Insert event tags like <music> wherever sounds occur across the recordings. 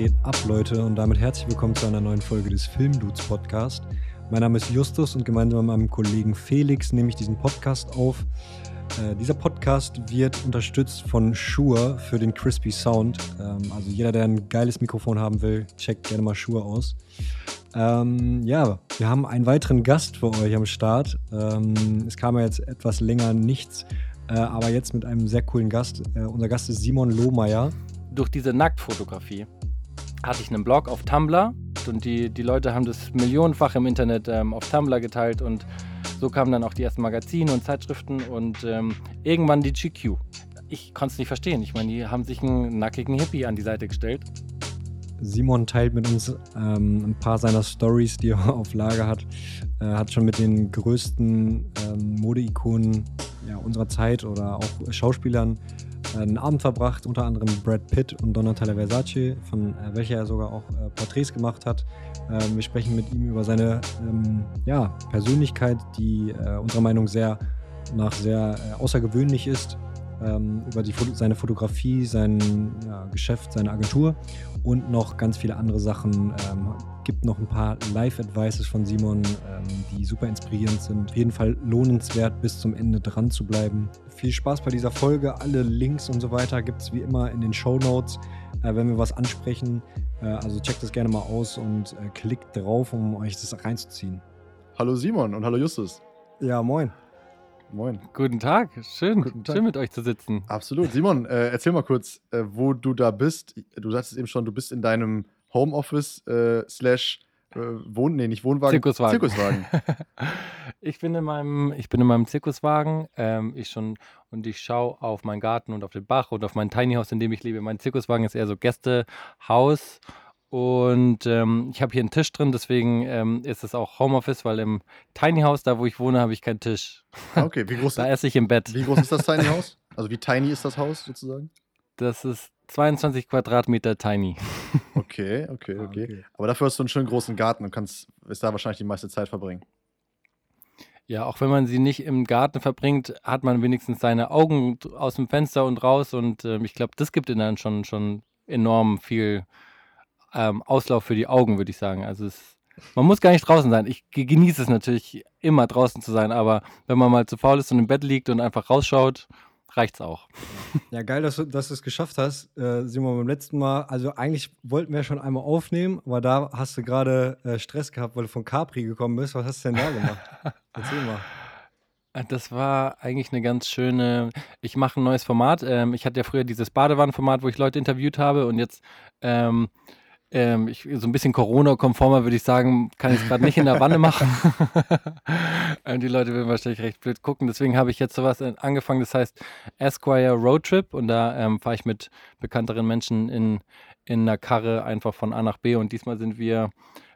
Geht ab, Leute? Und damit herzlich willkommen zu einer neuen Folge des Filmdudes Podcast. Mein Name ist Justus und gemeinsam mit meinem Kollegen Felix nehme ich diesen Podcast auf. Äh, dieser Podcast wird unterstützt von Shure für den Crispy Sound. Ähm, also jeder, der ein geiles Mikrofon haben will, checkt gerne mal Shure aus. Ähm, ja, wir haben einen weiteren Gast für euch am Start. Ähm, es kam ja jetzt etwas länger nichts, äh, aber jetzt mit einem sehr coolen Gast. Äh, unser Gast ist Simon Lohmeier. Durch diese Nacktfotografie hatte ich einen Blog auf Tumblr und die, die Leute haben das millionenfach im Internet ähm, auf Tumblr geteilt und so kamen dann auch die ersten Magazine und Zeitschriften und ähm, irgendwann die GQ. Ich konnte es nicht verstehen. Ich meine, die haben sich einen nackigen Hippie an die Seite gestellt. Simon teilt mit uns ähm, ein paar seiner Stories, die er <laughs> auf Lager hat. Er hat schon mit den größten ähm, Modeikonen ja, unserer Zeit oder auch Schauspielern einen Abend verbracht, unter anderem Brad Pitt und Donatella Versace, von äh, welcher er sogar auch äh, Porträts gemacht hat. Ähm, wir sprechen mit ihm über seine ähm, ja, Persönlichkeit, die äh, unserer Meinung sehr nach sehr äh, außergewöhnlich ist, ähm, über die, seine Fotografie, sein ja, Geschäft, seine Agentur und noch ganz viele andere Sachen. Ähm, gibt noch ein paar Live-Advices von Simon, ähm, die super inspirierend sind. Auf jeden Fall lohnenswert, bis zum Ende dran zu bleiben. Viel Spaß bei dieser Folge. Alle Links und so weiter gibt es wie immer in den Show Notes, äh, wenn wir was ansprechen. Äh, also checkt das gerne mal aus und äh, klickt drauf, um euch das reinzuziehen. Hallo Simon und hallo Justus. Ja, moin. Moin. Guten Tag. Schön, Guten Tag. schön mit euch zu sitzen. Absolut. Simon, äh, erzähl mal kurz, äh, wo du da bist. Du sagst es eben schon, du bist in deinem Homeoffice äh, slash äh, Wohn, nee, nicht Wohnwagen. Zirkuswagen. Zirkuswagen. <laughs> ich, bin in meinem, ich bin in meinem Zirkuswagen. Ähm, ich schon, und ich schaue auf meinen Garten und auf den Bach und auf mein Tiny House, in dem ich lebe. Mein Zirkuswagen ist eher so Gästehaus. Und ähm, ich habe hier einen Tisch drin, deswegen ähm, ist es auch Homeoffice, weil im Tiny House, da wo ich wohne, habe ich keinen Tisch. Ah, okay, wie groß? <laughs> da esse ich im Bett. Wie groß ist das Tiny <laughs> House? Also wie tiny ist das Haus sozusagen? Das ist 22 Quadratmeter tiny. <laughs> Okay, okay, ah, okay. okay. Aber dafür hast du einen schönen großen Garten und kannst ist da wahrscheinlich die meiste Zeit verbringen. Ja, auch wenn man sie nicht im Garten verbringt, hat man wenigstens seine Augen aus dem Fenster und raus und äh, ich glaube, das gibt ihnen dann schon, schon enorm viel ähm, Auslauf für die Augen, würde ich sagen. Also es, man muss gar nicht draußen sein. Ich genieße es natürlich immer draußen zu sein, aber wenn man mal zu faul ist und im Bett liegt und einfach rausschaut, reicht es auch. Ja, geil, dass du, dass du es geschafft hast. Äh, Simon, beim letzten Mal, also eigentlich wollten wir schon einmal aufnehmen, aber da hast du gerade äh, Stress gehabt, weil du von Capri gekommen bist. Was hast du denn da gemacht? <laughs> Erzähl mal. Äh, das war eigentlich eine ganz schöne. Ich mache ein neues Format. Ähm, ich hatte ja früher dieses Badewannenformat, wo ich Leute interviewt habe und jetzt ähm, ähm, ich, so ein bisschen Corona-konformer würde ich sagen, kann ich es gerade nicht in der Wanne <laughs> machen. <laughs> die Leute würden wahrscheinlich recht blöd gucken. Deswegen habe ich jetzt sowas äh, angefangen, das heißt Esquire Road Trip. Und da ähm, fahre ich mit bekannteren Menschen in, in einer Karre einfach von A nach B. Und diesmal sind wir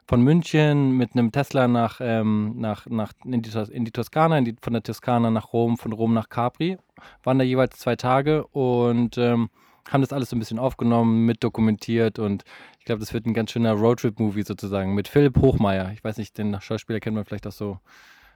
von München mit einem Tesla nach, ähm, nach, nach in, die, in die Toskana, in die, von der Toskana nach Rom, von Rom nach Capri. Waren da jeweils zwei Tage und ähm, haben das alles so ein bisschen aufgenommen, mitdokumentiert und ich glaube, das wird ein ganz schöner Roadtrip-Movie sozusagen mit Philipp Hochmeier. Ich weiß nicht, den Schauspieler kennt man vielleicht auch so,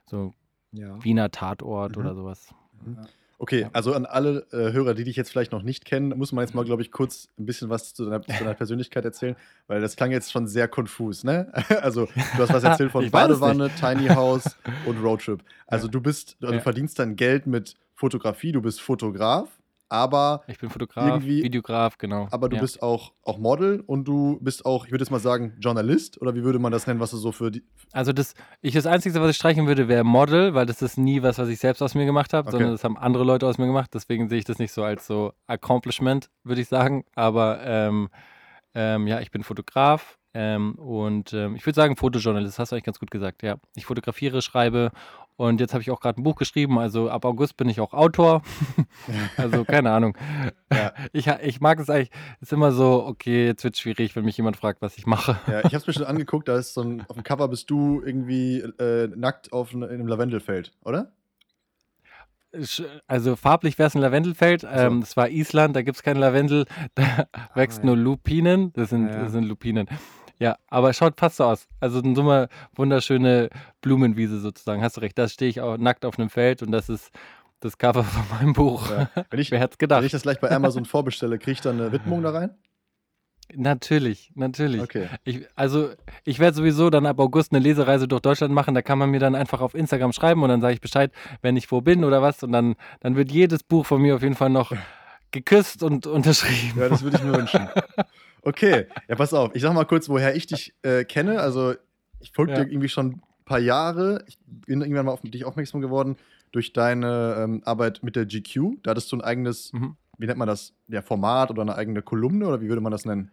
so ja. Wiener Tatort mhm. oder sowas. Mhm. Okay, also an alle äh, Hörer, die dich jetzt vielleicht noch nicht kennen, muss man jetzt mal, glaube ich, kurz ein bisschen was zu deiner, zu deiner, <laughs> Persönlichkeit erzählen, weil das klang jetzt schon sehr konfus, ne? <laughs> Also du hast was <laughs> erzählt von Badewanne, Tiny House und Roadtrip. Also du bist, also du verdienst dein Geld mit Fotografie, du bist Fotograf aber ich bin Fotograf, Videograf, genau. Aber du ja. bist auch, auch Model und du bist auch, ich würde jetzt mal sagen, Journalist oder wie würde man das nennen, was du so für die. Also das, ich das Einzige, was ich streichen würde, wäre Model, weil das ist nie was, was ich selbst aus mir gemacht habe, okay. sondern das haben andere Leute aus mir gemacht. Deswegen sehe ich das nicht so als so Accomplishment, würde ich sagen. Aber ähm, ähm, ja, ich bin Fotograf ähm, und ähm, ich würde sagen Fotojournalist, hast du eigentlich ganz gut gesagt. Ja, ich fotografiere, schreibe und jetzt habe ich auch gerade ein Buch geschrieben, also ab August bin ich auch Autor. <laughs> also keine Ahnung. <laughs> Ja. Ich, ich mag es eigentlich, es ist immer so, okay, jetzt wird es schwierig, wenn mich jemand fragt, was ich mache. Ja, ich habe es mir schon angeguckt, da ist so ein, auf dem Cover bist du irgendwie äh, nackt auf in einem Lavendelfeld, oder? Also farblich wäre es ein Lavendelfeld. So. Ähm, das war Island, da gibt es kein Lavendel, <laughs> da ah, wächst ja. nur Lupinen. Das sind, ja. das sind Lupinen. Ja, aber schaut fast so aus. Also eine dumme, wunderschöne Blumenwiese sozusagen. Hast du recht. Da stehe ich auch nackt auf einem Feld und das ist das Cover von meinem Buch. Ja. Wenn ich, <laughs> Wer hätte gedacht? Wenn ich das gleich bei Amazon vorbestelle, kriege ich dann eine Widmung da rein? Natürlich, natürlich. Okay. Ich, also ich werde sowieso dann ab August eine Lesereise durch Deutschland machen. Da kann man mir dann einfach auf Instagram schreiben und dann sage ich Bescheid, wenn ich wo bin oder was. Und dann, dann wird jedes Buch von mir auf jeden Fall noch geküsst und <laughs> unterschrieben. Ja, das würde ich mir wünschen. <laughs> Okay, ja, pass auf. Ich sag mal kurz, woher ich dich äh, kenne. Also ich folge Ja. dir irgendwie schon ein paar Jahre. Ich bin irgendwann mal auf dich aufmerksam geworden durch deine ähm, Arbeit mit der GQ. Da hattest du ein eigenes, Mhm. wie nennt man das, ja, Format oder eine eigene Kolumne oder wie würde man das nennen?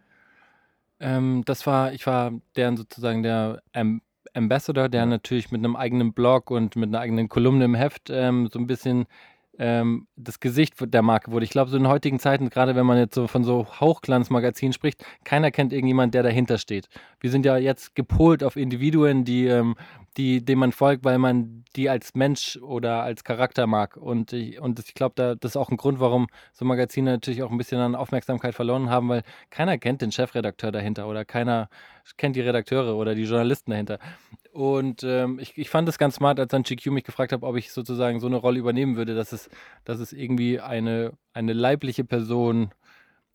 Ähm, das war, ich war deren sozusagen der Am Ambassador, der natürlich mit einem eigenen Blog und mit einer eigenen Kolumne im Heft ähm, so ein bisschen ähm, das Gesicht der Marke wurde. Ich glaube, so in heutigen Zeiten, gerade wenn man jetzt so von so Hochglanzmagazinen spricht, keiner kennt irgendjemand, der dahinter steht. Wir sind ja jetzt gepolt auf Individuen, die, ähm, die, denen man folgt, weil man die als Mensch oder als Charakter mag. Und ich, und ich glaube, da, das ist auch ein Grund, warum so Magazine natürlich auch ein bisschen an Aufmerksamkeit verloren haben, weil keiner kennt den Chefredakteur dahinter oder keiner kennt die Redakteure oder die Journalisten dahinter. Und ähm, ich, ich fand es ganz smart, als dann GQ mich gefragt hat, ob ich sozusagen so eine Rolle übernehmen würde, dass es, dass es irgendwie eine, eine leibliche Person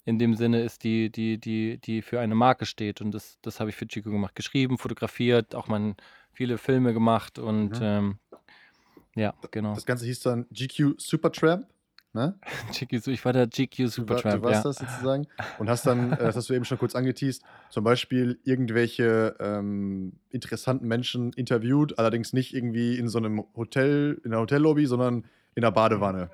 in dem Sinne ist, die, die, die, die für eine Marke steht. Und das, das habe ich für GQ gemacht. Geschrieben, fotografiert, auch mal viele Filme gemacht und Mhm. ähm, ja, genau. Das Ganze hieß dann GQ Supertramp. Ne? <laughs> GQ, ich war der GQ Du, war, Supertramp, du warst ja. das sozusagen. Und hast dann, äh, das hast du eben schon kurz angeteased, zum Beispiel irgendwelche ähm, interessanten Menschen interviewt, allerdings nicht irgendwie in so einem Hotel, in einer Hotellobby, sondern in einer Badewanne.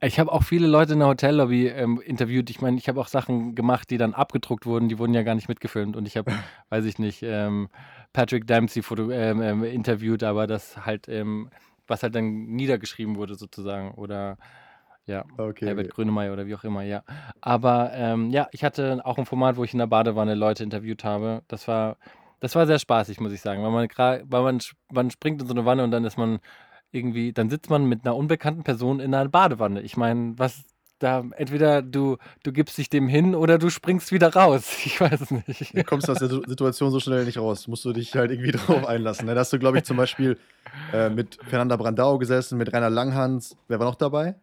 Ich habe auch viele Leute in der Hotellobby ähm, interviewt. Ich meine, ich habe auch Sachen gemacht, die dann abgedruckt wurden. Die wurden ja gar nicht mitgefilmt. Und ich habe, <laughs> weiß ich nicht, ähm, Patrick Dempsey foto ähm, ähm, interviewt, aber das halt, ähm, was halt dann niedergeschrieben wurde sozusagen. Oder ja, Okay. Herbert. Grönemeyer oder wie auch immer, ja. Aber ähm, ja, ich hatte auch ein Format, wo ich in der Badewanne Leute interviewt habe. Das war, das war sehr spaßig, muss ich sagen. Weil man weil man, man springt in so eine Wanne und dann ist man irgendwie, dann sitzt man mit einer unbekannten Person in einer Badewanne. Ich meine, was da, entweder du, du gibst dich dem hin oder du springst wieder raus. <laughs> Ich weiß es nicht. Du kommst aus der Situ- Situation so schnell nicht raus. Musst du dich halt irgendwie <laughs> drauf einlassen. ne? Da hast du, glaube ich, zum Beispiel äh, mit Fernanda Brandau gesessen, mit Rainer Langhans. Wer war noch dabei?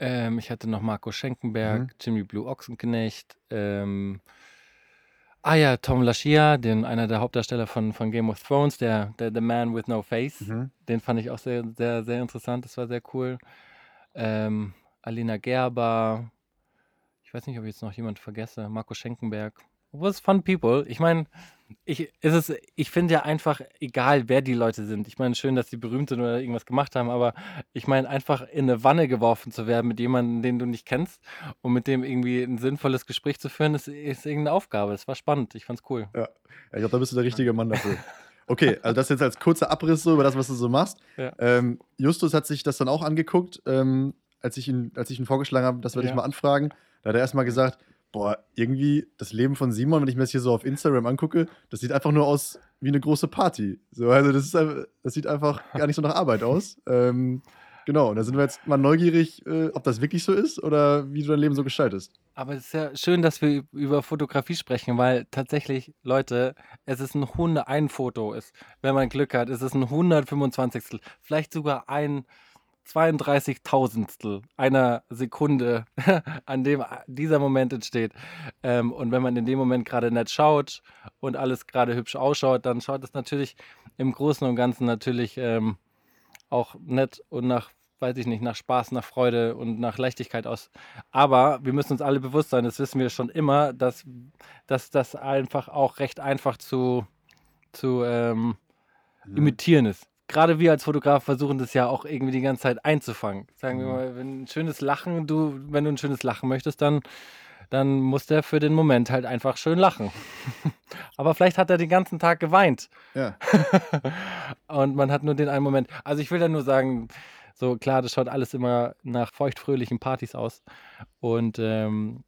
Ähm, ich hatte noch Marco Schenkenberg, Mhm. Jimmy Blue Ochsenknecht, ähm, ah ja, Tom Lashia, den, einer der Hauptdarsteller von, von Game of Thrones, der, der The Man with No Face. Mhm. Den fand ich auch sehr, sehr, sehr interessant. Das war sehr cool. Ähm, Alina Gerber. Ich weiß nicht, ob ich jetzt noch jemand vergesse. Marco Schenkenberg. It was fun people. Ich meine, ich, es ist, ich finde ja einfach, egal wer die Leute sind. Ich meine, schön, dass sie berühmt sind oder irgendwas gemacht haben, aber ich meine, einfach in eine Wanne geworfen zu werden mit jemandem, den du nicht kennst und mit dem irgendwie ein sinnvolles Gespräch zu führen, ist, ist irgendeine Aufgabe. Das war spannend. Ich fand's cool. Ja, ich glaube, da bist du der richtige Mann dafür. <laughs> Okay, also das jetzt als kurzer Abriss so über das, was du so machst. Ja. Ähm, Justus hat sich das dann auch angeguckt, ähm, als, ich ihn, als ich ihn vorgeschlagen habe, das werde ich Ja. mal anfragen. Da hat er erstmal gesagt, boah, irgendwie das Leben von Simon, wenn ich mir das hier so auf Instagram angucke, das sieht einfach nur aus wie eine große Party. So, also das, ist, das sieht einfach gar nicht so nach Arbeit aus. Ähm, genau, und da sind wir jetzt mal neugierig, äh, ob das wirklich so ist oder wie du dein Leben so gestaltest. Aber es ist ja schön, dass wir über Fotografie sprechen, weil tatsächlich, Leute, es ist ein Hunde, ein Foto ist, wenn man Glück hat, ist es ein 125. Vielleicht sogar ein 32.000 einer Sekunde, <laughs> an dem dieser Moment entsteht. Ähm, und wenn man in dem Moment gerade nett schaut und alles gerade hübsch ausschaut, dann schaut es natürlich im Großen und Ganzen natürlich ähm, auch nett und nach, weiß ich nicht, nach Spaß, nach Freude und nach Leichtigkeit aus. Aber wir müssen uns alle bewusst sein, das wissen wir schon immer, dass, dass das einfach auch recht einfach zu, zu ähm, imitieren ist. Gerade wir als Fotograf versuchen das ja auch irgendwie die ganze Zeit einzufangen. Sagen wir Mhm. mal, wenn ein schönes Lachen, du, wenn du ein schönes Lachen möchtest, dann, dann muss der für den Moment halt einfach schön lachen. <laughs> Aber vielleicht hat er den ganzen Tag geweint. Ja. <laughs> Und man hat nur den einen Moment. Also ich will da nur sagen, so klar, das schaut alles immer nach feuchtfröhlichen Partys aus. Und ähm,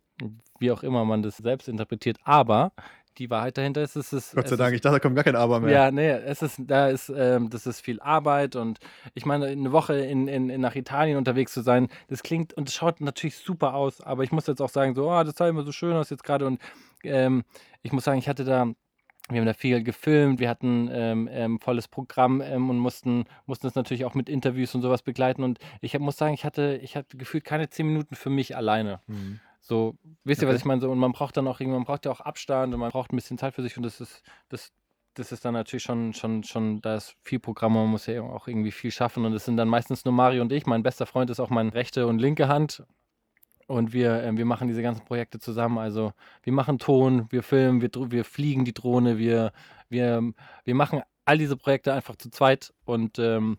wie auch immer man das selbst interpretiert. Aber die Wahrheit dahinter ist, es ist. Gott sei Dank, ich dachte, da kommt gar kein Aber Ist, mehr. ja, nee, es ist, da ist, ähm, das ist viel Arbeit und ich meine, eine Woche in, in, in nach Italien unterwegs zu sein, das klingt und es schaut natürlich super aus, aber ich muss jetzt auch sagen, so, ah, das sah immer so schön aus jetzt gerade und ähm, ich muss sagen, ich hatte da wir haben da viel gefilmt, wir hatten ähm, ähm, volles Programm ähm, und mussten, mussten es natürlich auch mit Interviews und sowas begleiten. Und ich hab, muss sagen, ich hatte, ich hatte gefühlt keine zehn Minuten für mich alleine. Mhm. So, wisst ihr, okay. was ich meine? So, und man braucht dann auch irgendwann, man braucht ja auch Abstand und man braucht ein bisschen Zeit für sich und das ist, das, das ist dann natürlich schon, schon, schon, da ist viel Programm, man muss ja auch irgendwie viel schaffen und es sind dann meistens nur Mario und ich. Mein bester Freund ist auch meine rechte und linke Hand und wir, äh, wir machen diese ganzen Projekte zusammen. Also wir machen Ton, wir filmen, wir, wir fliegen die Drohne, wir, wir, wir machen all diese Projekte einfach zu zweit und ähm,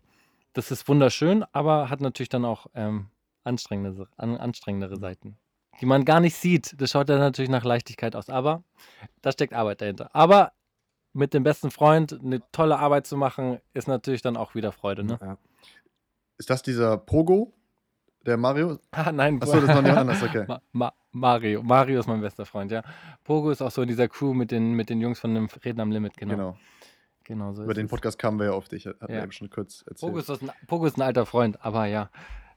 das ist wunderschön, aber hat natürlich dann auch ähm, anstrengendere, an, anstrengendere Seiten, die man gar nicht sieht. Das schaut dann natürlich nach Leichtigkeit aus, aber da steckt Arbeit dahinter. Aber mit dem besten Freund eine tolle Arbeit zu machen, ist natürlich dann auch wieder Freude. Ne? Ja. Ist das dieser Pogo, der Mario? <laughs> Ah, nein. Achso, das ist noch nicht anders, okay. <laughs> Ma Ma Mario. Mario ist mein bester Freund, ja. Pogo ist auch so in dieser Crew mit den, mit den Jungs von dem Reden am Limit, genau. Genau. genau so Über den Podcast kamen wir ja auf dich, hat ja. eben schon kurz erzählt. Pogo ist, ein, Pogo ist ein alter Freund, aber ja.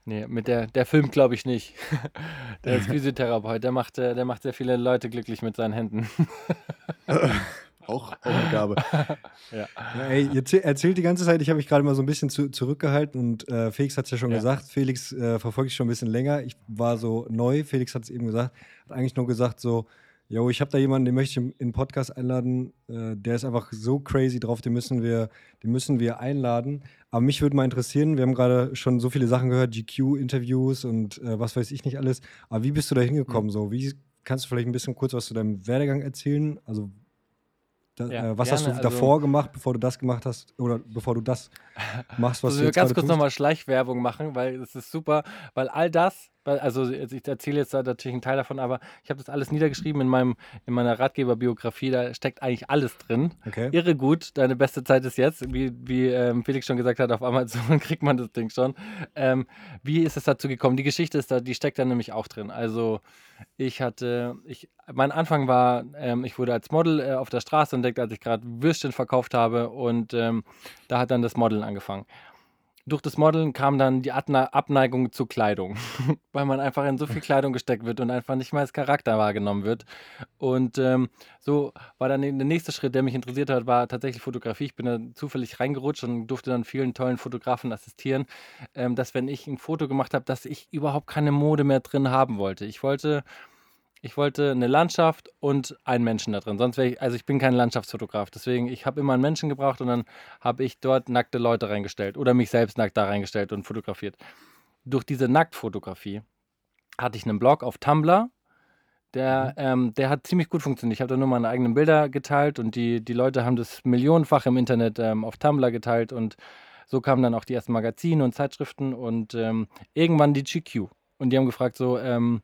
Nee, mit der, der Film glaube ich nicht. <laughs> der ist Physiotherapeut, der macht, der macht sehr viele Leute glücklich mit seinen Händen. <laughs> Auch, auch eine Gabe. <laughs> ja. ja. ey, ihr erzählt die ganze Zeit, ich habe mich gerade mal so ein bisschen zu, zurückgehalten und äh, Felix hat es ja schon ja. gesagt. Felix äh, verfolge ich schon ein bisschen länger. Ich war so neu. Felix hat es eben gesagt. Hat eigentlich nur gesagt, so, yo, ich habe da jemanden, den möchte ich in den Podcast einladen. Äh, der ist einfach so crazy drauf, den müssen wir, den müssen wir einladen. Aber mich würde mal interessieren, wir haben gerade schon so viele Sachen gehört, GQ-Interviews und äh, was weiß ich nicht alles. Aber wie bist du da hingekommen? Mhm. So, wie kannst du vielleicht ein bisschen kurz was zu deinem Werdegang erzählen? Also da, ja, äh, was gerne, hast du also, davor gemacht, bevor du das gemacht hast oder bevor du das <laughs> machst, was also du jetzt ganz kurz nochmal Schleichwerbung machen, weil es ist super, weil all das, also ich erzähle jetzt da natürlich einen Teil davon, aber ich habe das alles niedergeschrieben in meinem in meiner Ratgeberbiografie, da steckt eigentlich alles drin. Okay. Irre gut, deine beste Zeit ist jetzt, wie, wie ähm, Felix schon gesagt hat, auf Amazon <laughs> kriegt man das Ding schon. Ähm, wie ist es dazu gekommen? Die Geschichte ist da, die steckt da nämlich auch drin. Also ich hatte, ich, mein Anfang war, ähm, ich wurde als Model äh, auf der Straße entdeckt, als ich gerade Würstchen verkauft habe und ähm, da hat dann das Modeln angefangen durch das Modeln kam dann die Abneigung zur Kleidung, <laughs> weil man einfach in so viel Kleidung gesteckt wird und einfach nicht mehr als Charakter wahrgenommen wird. Und ähm, so war dann der nächste Schritt, der mich interessiert hat, war tatsächlich Fotografie. Ich bin da zufällig reingerutscht und durfte dann vielen tollen Fotografen assistieren, ähm, dass wenn ich ein Foto gemacht habe, dass ich überhaupt keine Mode mehr drin haben wollte. Ich wollte ich wollte eine Landschaft und einen Menschen da drin. Sonst wäre ich, also ich bin kein Landschaftsfotograf. Deswegen, ich habe immer einen Menschen gebraucht und dann habe ich dort nackte Leute reingestellt oder mich selbst nackt da reingestellt und fotografiert. Durch diese Nacktfotografie hatte ich einen Blog auf Tumblr. Der, mhm. ähm, der hat ziemlich gut funktioniert. Ich habe da nur meine eigenen Bilder geteilt und die, die Leute haben das millionenfach im Internet ähm, auf Tumblr geteilt und so kamen dann auch die ersten Magazine und Zeitschriften und ähm, irgendwann die GQ. Und die haben gefragt so, ähm,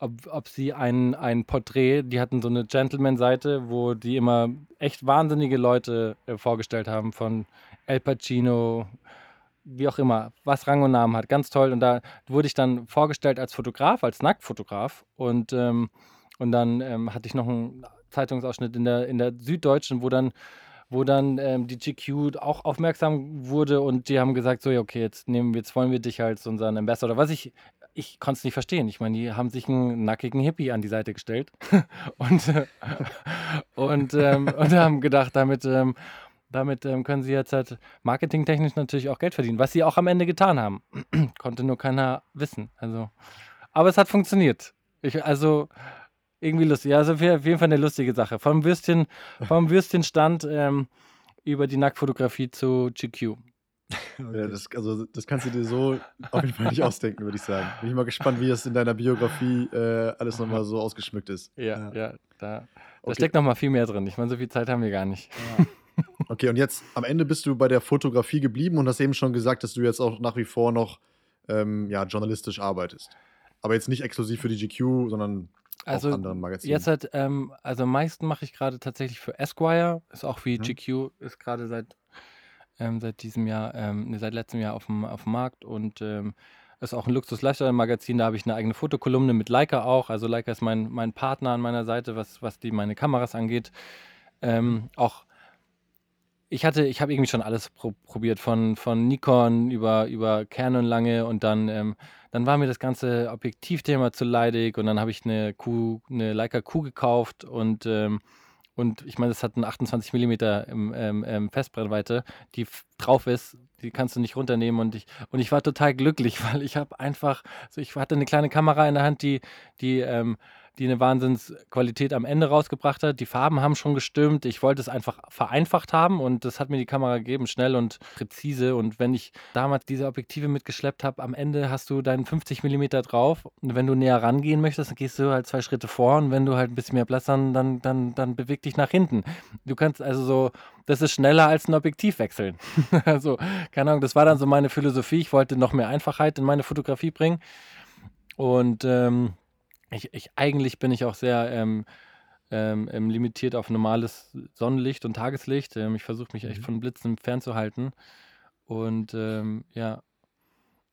ob, ob sie ein, ein Porträt, die hatten so eine Gentleman-Seite, wo die immer echt wahnsinnige Leute äh, vorgestellt haben, von El Pacino, wie auch immer, was Rang und Namen hat. Ganz toll. Und da wurde ich dann vorgestellt als Fotograf, als Nacktfotograf. Und, ähm, und dann ähm, hatte ich noch einen Zeitungsausschnitt in der, in der Süddeutschen, wo dann wo dann ähm, die GQ auch aufmerksam wurde und die haben gesagt, so, ja, okay, jetzt nehmen wir, jetzt wollen wir dich als unseren Ambassador. Was ich ich konnte es nicht verstehen. Ich meine, die haben sich einen nackigen Hippie an die Seite gestellt <laughs> und, äh, und, ähm, und haben gedacht, damit, ähm, damit ähm, können sie jetzt halt marketingtechnisch natürlich auch Geld verdienen, was sie auch am Ende getan haben. <clears throat> Konnte nur keiner wissen. Also, aber es hat funktioniert. Ich, also irgendwie lustig. Ja, also auf jeden Fall eine lustige Sache. Vom Würstchen, vom Würstchenstand ähm, über die Nacktfotografie zu GQ. <laughs> Okay. Das, also, das kannst du dir so auf jeden Fall nicht ausdenken, würde ich sagen. Bin ich mal gespannt, wie das in deiner Biografie äh, alles nochmal so ausgeschmückt ist. Ja, ja, ja da, okay. steckt nochmal viel mehr drin. Ich meine, so viel Zeit haben wir gar nicht. Ja. Okay, und jetzt am Ende bist du bei der Fotografie geblieben und hast eben schon gesagt, dass du jetzt auch nach wie vor noch ähm, ja, journalistisch arbeitest. Aber jetzt nicht exklusiv für die GQ, sondern also auch anderen Magazinen. Jetzt halt, ähm, also am meisten mache ich gerade tatsächlich für Esquire, ist auch wie mhm. GQ, ist gerade seit ähm, seit diesem Jahr, ähm, seit letztem Jahr auf dem, auf dem Markt und ähm, ist auch ein Luxus-Lifestyle-Magazin. Da habe ich eine eigene Fotokolumne mit Leica auch. Also Leica ist mein, mein Partner an meiner Seite, was, was die meine Kameras angeht. Ähm, auch ich hatte, ich habe irgendwie schon alles pro probiert, von, von Nikon über, über Canon lange und dann, ähm, dann war mir das ganze Objektivthema zu leidig und dann habe ich eine Q, eine Leica Q gekauft und ähm, und ich meine, es hat eine 28 mm ähm, Festbrennweite, die drauf ist, die kannst du nicht runternehmen. Und ich und ich war total glücklich, <laughs> weil ich habe einfach, so ich hatte eine kleine Kamera in der Hand, die die ähm, die eine Wahnsinnsqualität am Ende rausgebracht hat. Die Farben haben schon gestimmt. Ich wollte es einfach vereinfacht haben und das hat mir die Kamera gegeben, schnell und präzise. Und wenn ich damals diese Objektive mitgeschleppt habe, am Ende hast du deinen 50 mm drauf. Und wenn du näher rangehen möchtest, dann gehst du halt zwei Schritte vor und wenn du halt ein bisschen mehr Platz hast, dann, dann, dann beweg dich nach hinten. Du kannst also so, das ist schneller als ein Objektiv wechseln. <laughs> also, keine Ahnung, das war dann so meine Philosophie. Ich wollte noch mehr Einfachheit in meine Fotografie bringen. Und ähm, ich, ich, eigentlich bin ich auch sehr ähm, ähm, ähm, limitiert auf normales Sonnenlicht und Tageslicht. Ähm, ich versuche mich echt mhm. von Blitzen fernzuhalten. Und ähm, ja,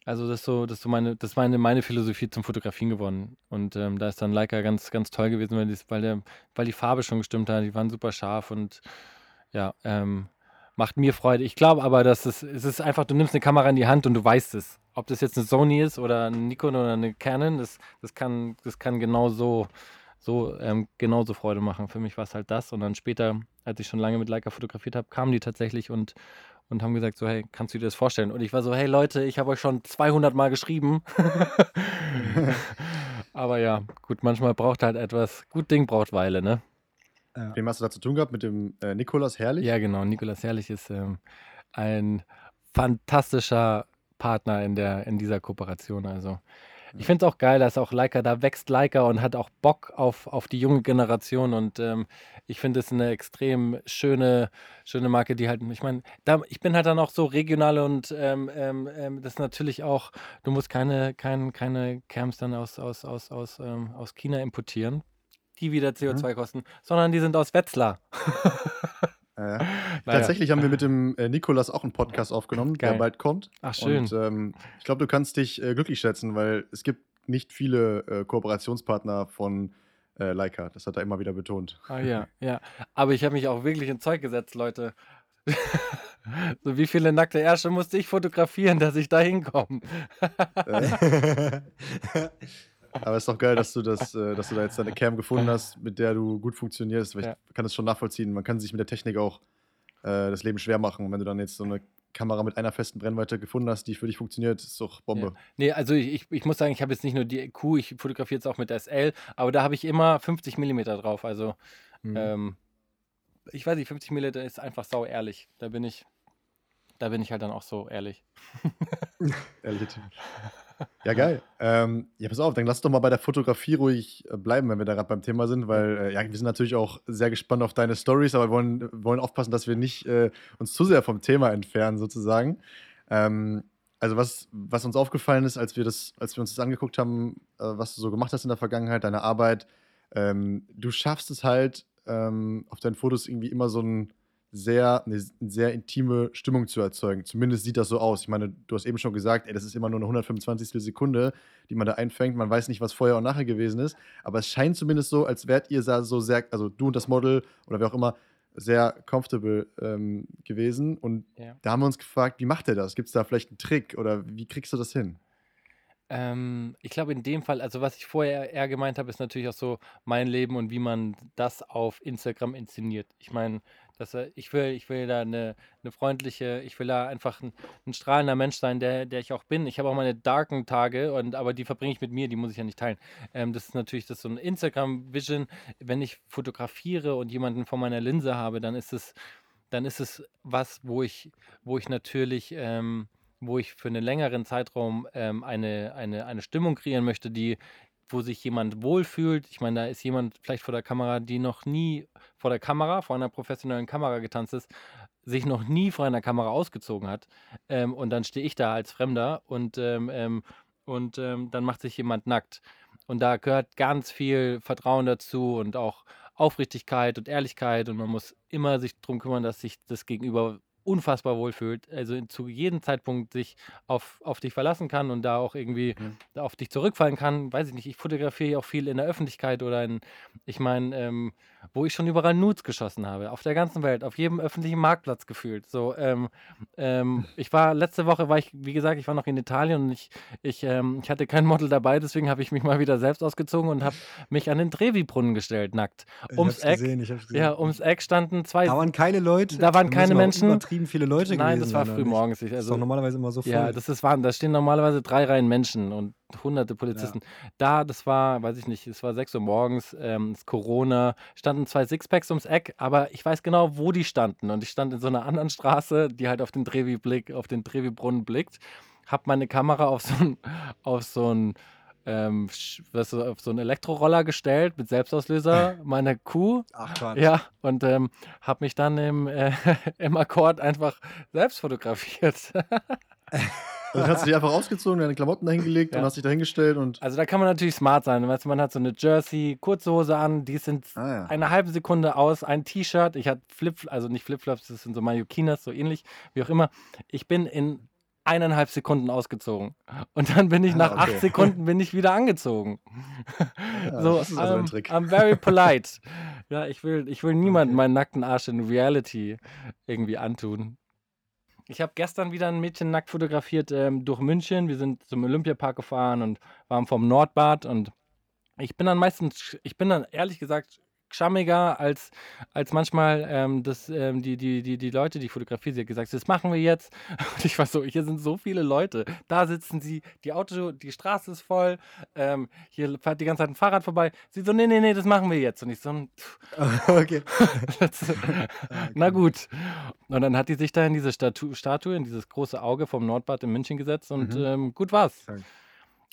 also das ist so, das ist so meine, das ist meine, meine Philosophie zum Fotografieren geworden. Und ähm, da ist dann Leica ganz, ganz toll gewesen, weil, dies, weil, der, weil die Farbe schon gestimmt hat. Die waren super scharf und ja, ähm, macht mir Freude. Ich glaube aber, dass es, es ist einfach, du nimmst eine Kamera in die Hand und du weißt es ob das jetzt eine Sony ist oder eine Nikon oder eine Canon, das, das kann, das kann genauso so ähm, genauso Freude machen. Für mich war es halt das. Und dann später, als ich schon lange mit Leica fotografiert habe, kamen die tatsächlich und, und haben gesagt so, hey, kannst du dir das vorstellen? Und ich war so, hey Leute, ich habe euch schon 200 Mal geschrieben. <laughs> Aber ja, gut, manchmal braucht halt etwas, gut Ding braucht Weile, ne? Ja. Wem hast du da zu tun gehabt? Mit dem äh, Nikolas Herrlich? Ja, genau. Nikolas Herrlich ist ähm, ein fantastischer Partner in, der, in dieser Kooperation. Also ich finde es auch geil, dass auch Leica, da wächst Leica und hat auch Bock auf, auf die junge Generation. Und ähm, ich finde es eine extrem schöne, schöne Marke, die halt, ich meine, ich bin halt dann auch so regional und ähm, ähm, ähm das natürlich auch, du musst keine, kein, keine Cams dann aus, aus, aus, aus, ähm, aus China importieren, die wieder CO2 mhm. kosten, sondern die sind aus Wetzlar. <laughs> Äh, Tatsächlich haben wir mit dem äh, Nikolas auch einen Podcast aufgenommen, Geil. der bald kommt. Ach, schön. Und ähm, ich glaube, du kannst dich äh, glücklich schätzen, weil es gibt nicht viele äh, Kooperationspartner von äh, Leica. Das hat er immer wieder betont. Ah ja, ja. Aber ich habe mich auch wirklich in Zeug gesetzt, Leute. <laughs> so wie viele nackte Ärsche musste ich fotografieren, dass ich da hinkomme. <laughs> Aber es ist doch geil, dass du das, äh, dass du da jetzt deine Cam gefunden hast, mit der du gut funktionierst. Weil ja. ich kann das schon nachvollziehen. Man kann sich mit der Technik auch äh, das Leben schwer machen. Und wenn du dann jetzt so eine Kamera mit einer festen Brennweite gefunden hast, die für dich funktioniert, ist doch Bombe. Ja. Nee, also ich, ich muss sagen, ich habe jetzt nicht nur die Q, ich fotografiere jetzt auch mit der SL, aber da habe ich immer 50 mm drauf. Also mhm. ähm, ich weiß nicht, 50 mm ist einfach sau ehrlich. Da bin ich, da bin ich halt dann auch so ehrlich. <laughs> Ehrlich. Ja, geil. Ähm, ja, pass auf, dann lass doch mal bei der Fotografie ruhig äh, bleiben, wenn wir da gerade beim Thema sind, weil äh, ja, wir sind natürlich auch sehr gespannt auf deine Stories, aber wir wollen, wollen aufpassen, dass wir nicht äh, uns zu sehr vom Thema entfernen, sozusagen. Ähm, also was, was uns aufgefallen ist, als wir, das, als wir uns das angeguckt haben, äh, was du so gemacht hast in der Vergangenheit, deine Arbeit, ähm, du schaffst es halt, ähm, auf deinen Fotos irgendwie immer so ein sehr, eine sehr intime Stimmung zu erzeugen. Zumindest sieht das so aus. Ich meine, du hast eben schon gesagt, ey, das ist immer nur eine 125. Sekunde, die man da einfängt. Man weiß nicht, was vorher und nachher gewesen ist. Aber es scheint zumindest so, als wärt ihr so sehr, also du und das Model oder wer auch immer, sehr comfortable ähm, gewesen. Und ja. da haben wir uns gefragt, wie macht er das? Gibt es da vielleicht einen Trick oder wie kriegst du das hin? Ähm, ich glaube in dem Fall, also was ich vorher eher gemeint habe, ist natürlich auch so mein Leben und wie man das auf Instagram inszeniert. Ich meine, dass er, ich will, ich will da eine, eine freundliche, ich will da einfach ein, ein strahlender Mensch sein, der, der ich auch bin. Ich habe auch meine darken Tage, und, aber die verbringe ich mit mir, die muss ich ja nicht teilen. Ähm, das ist natürlich das so ein Instagram-Vision. Wenn ich fotografiere und jemanden vor meiner Linse habe, dann ist es, dann ist es was, wo ich, wo ich natürlich ähm, wo ich für einen längeren Zeitraum ähm, eine, eine, eine Stimmung kreieren möchte, die, wo sich jemand wohlfühlt. Ich meine, da ist jemand vielleicht vor der Kamera, die noch nie vor der Kamera, vor einer professionellen Kamera getanzt ist, sich noch nie vor einer Kamera ausgezogen hat. Ähm, und dann stehe ich da als Fremder und, ähm, ähm und ähm, dann macht sich jemand nackt. Und da gehört ganz viel Vertrauen dazu und auch Aufrichtigkeit und Ehrlichkeit. Und man muss immer sich darum kümmern, dass sich das Gegenüber unfassbar wohlfühlt, also zu jedem Zeitpunkt sich auf, auf dich verlassen kann und da auch irgendwie Mhm. auf dich zurückfallen kann. Weiß ich nicht, ich fotografiere ja auch viel in der Öffentlichkeit oder in, ich meine, ähm, wo ich schon überall Nudes geschossen habe, auf der ganzen Welt, auf jedem öffentlichen Marktplatz gefühlt. So, ähm, ähm, ich war letzte Woche, war ich, wie gesagt, ich war noch in Italien und ich, ich, ähm, ich hatte kein Model dabei, deswegen habe ich mich mal wieder selbst ausgezogen und habe mich an den Trevi-Brunnen gestellt, nackt. Ich Ums hab's Eck, gesehen, ich hab's gesehen. ja, ums Eck standen zwei. Da waren keine Leute. Da waren müssen keine Menschen. Übertrieben viele Leute Nein, gewesen das war früh morgens. Ich, Das ist also, doch normalerweise immer so voll. ja, das ist Wahnsinn. Da stehen normalerweise drei Reihen Menschen und hunderte Polizisten. Da, das war, weiß ich nicht, es war 6 Uhr morgens, ähm, es ist Corona, standen zwei Sixpacks ums Eck, aber ich weiß genau, wo die standen. Und ich stand in so einer anderen Straße, die halt auf den Trevi-Blick, auf den Trevi-Brunnen blickt, hab meine Kamera auf so ein, auf so ein ähm, du, auf so einen Elektroroller gestellt mit Selbstauslöser, <laughs> meine Kuh, Ach Quatsch. ja, und ähm, habe mich dann im, äh, <laughs> im Akkord einfach selbst fotografiert. <laughs> Also dann hast du dich einfach ausgezogen, deine Klamotten dahingelegt Ja. und hast dich dahingestellt und. Also da kann man natürlich smart sein. Weißt du, man hat so eine Jersey, kurze Hose an, die sind Ah ja. eine halbe Sekunde aus, ein T-Shirt. Ich hatte Flip, also nicht Flipflops, das sind so Mayokinas, so ähnlich, wie auch immer. Ich bin in eineinhalb Sekunden ausgezogen. Und dann bin ich Ah, nach okay. acht Sekunden bin ich wieder angezogen. Ja, so, das ist also I'm, ein Trick. I'm very polite. <laughs> ja, ich will, ich will niemandem meinen nackten Arsch in Reality irgendwie antun. Ich habe gestern wieder ein Mädchen nackt fotografiert ähm, durch München. Wir sind zum Olympiapark gefahren und waren vom Nordbad und ich bin dann meistens, ich bin dann ehrlich gesagt schammiger als, als manchmal ähm, das, ähm, die, die, die, die Leute, die ich fotografiere, sie hat gesagt, das machen wir jetzt. <laughs> Und ich war so, hier sind so viele Leute. Da sitzen sie, die Auto, die Straße ist voll, ähm, hier fährt die ganze Zeit ein Fahrrad vorbei. Sie so, nee, nee, nee, das machen wir jetzt. Und ich so, <laughs> pff, <laughs> okay. na gut. Und dann hat die sich da in diese Statu Statue, in dieses große Auge vom Nordbad in München gesetzt und Mhm. ähm, gut war's. Stark.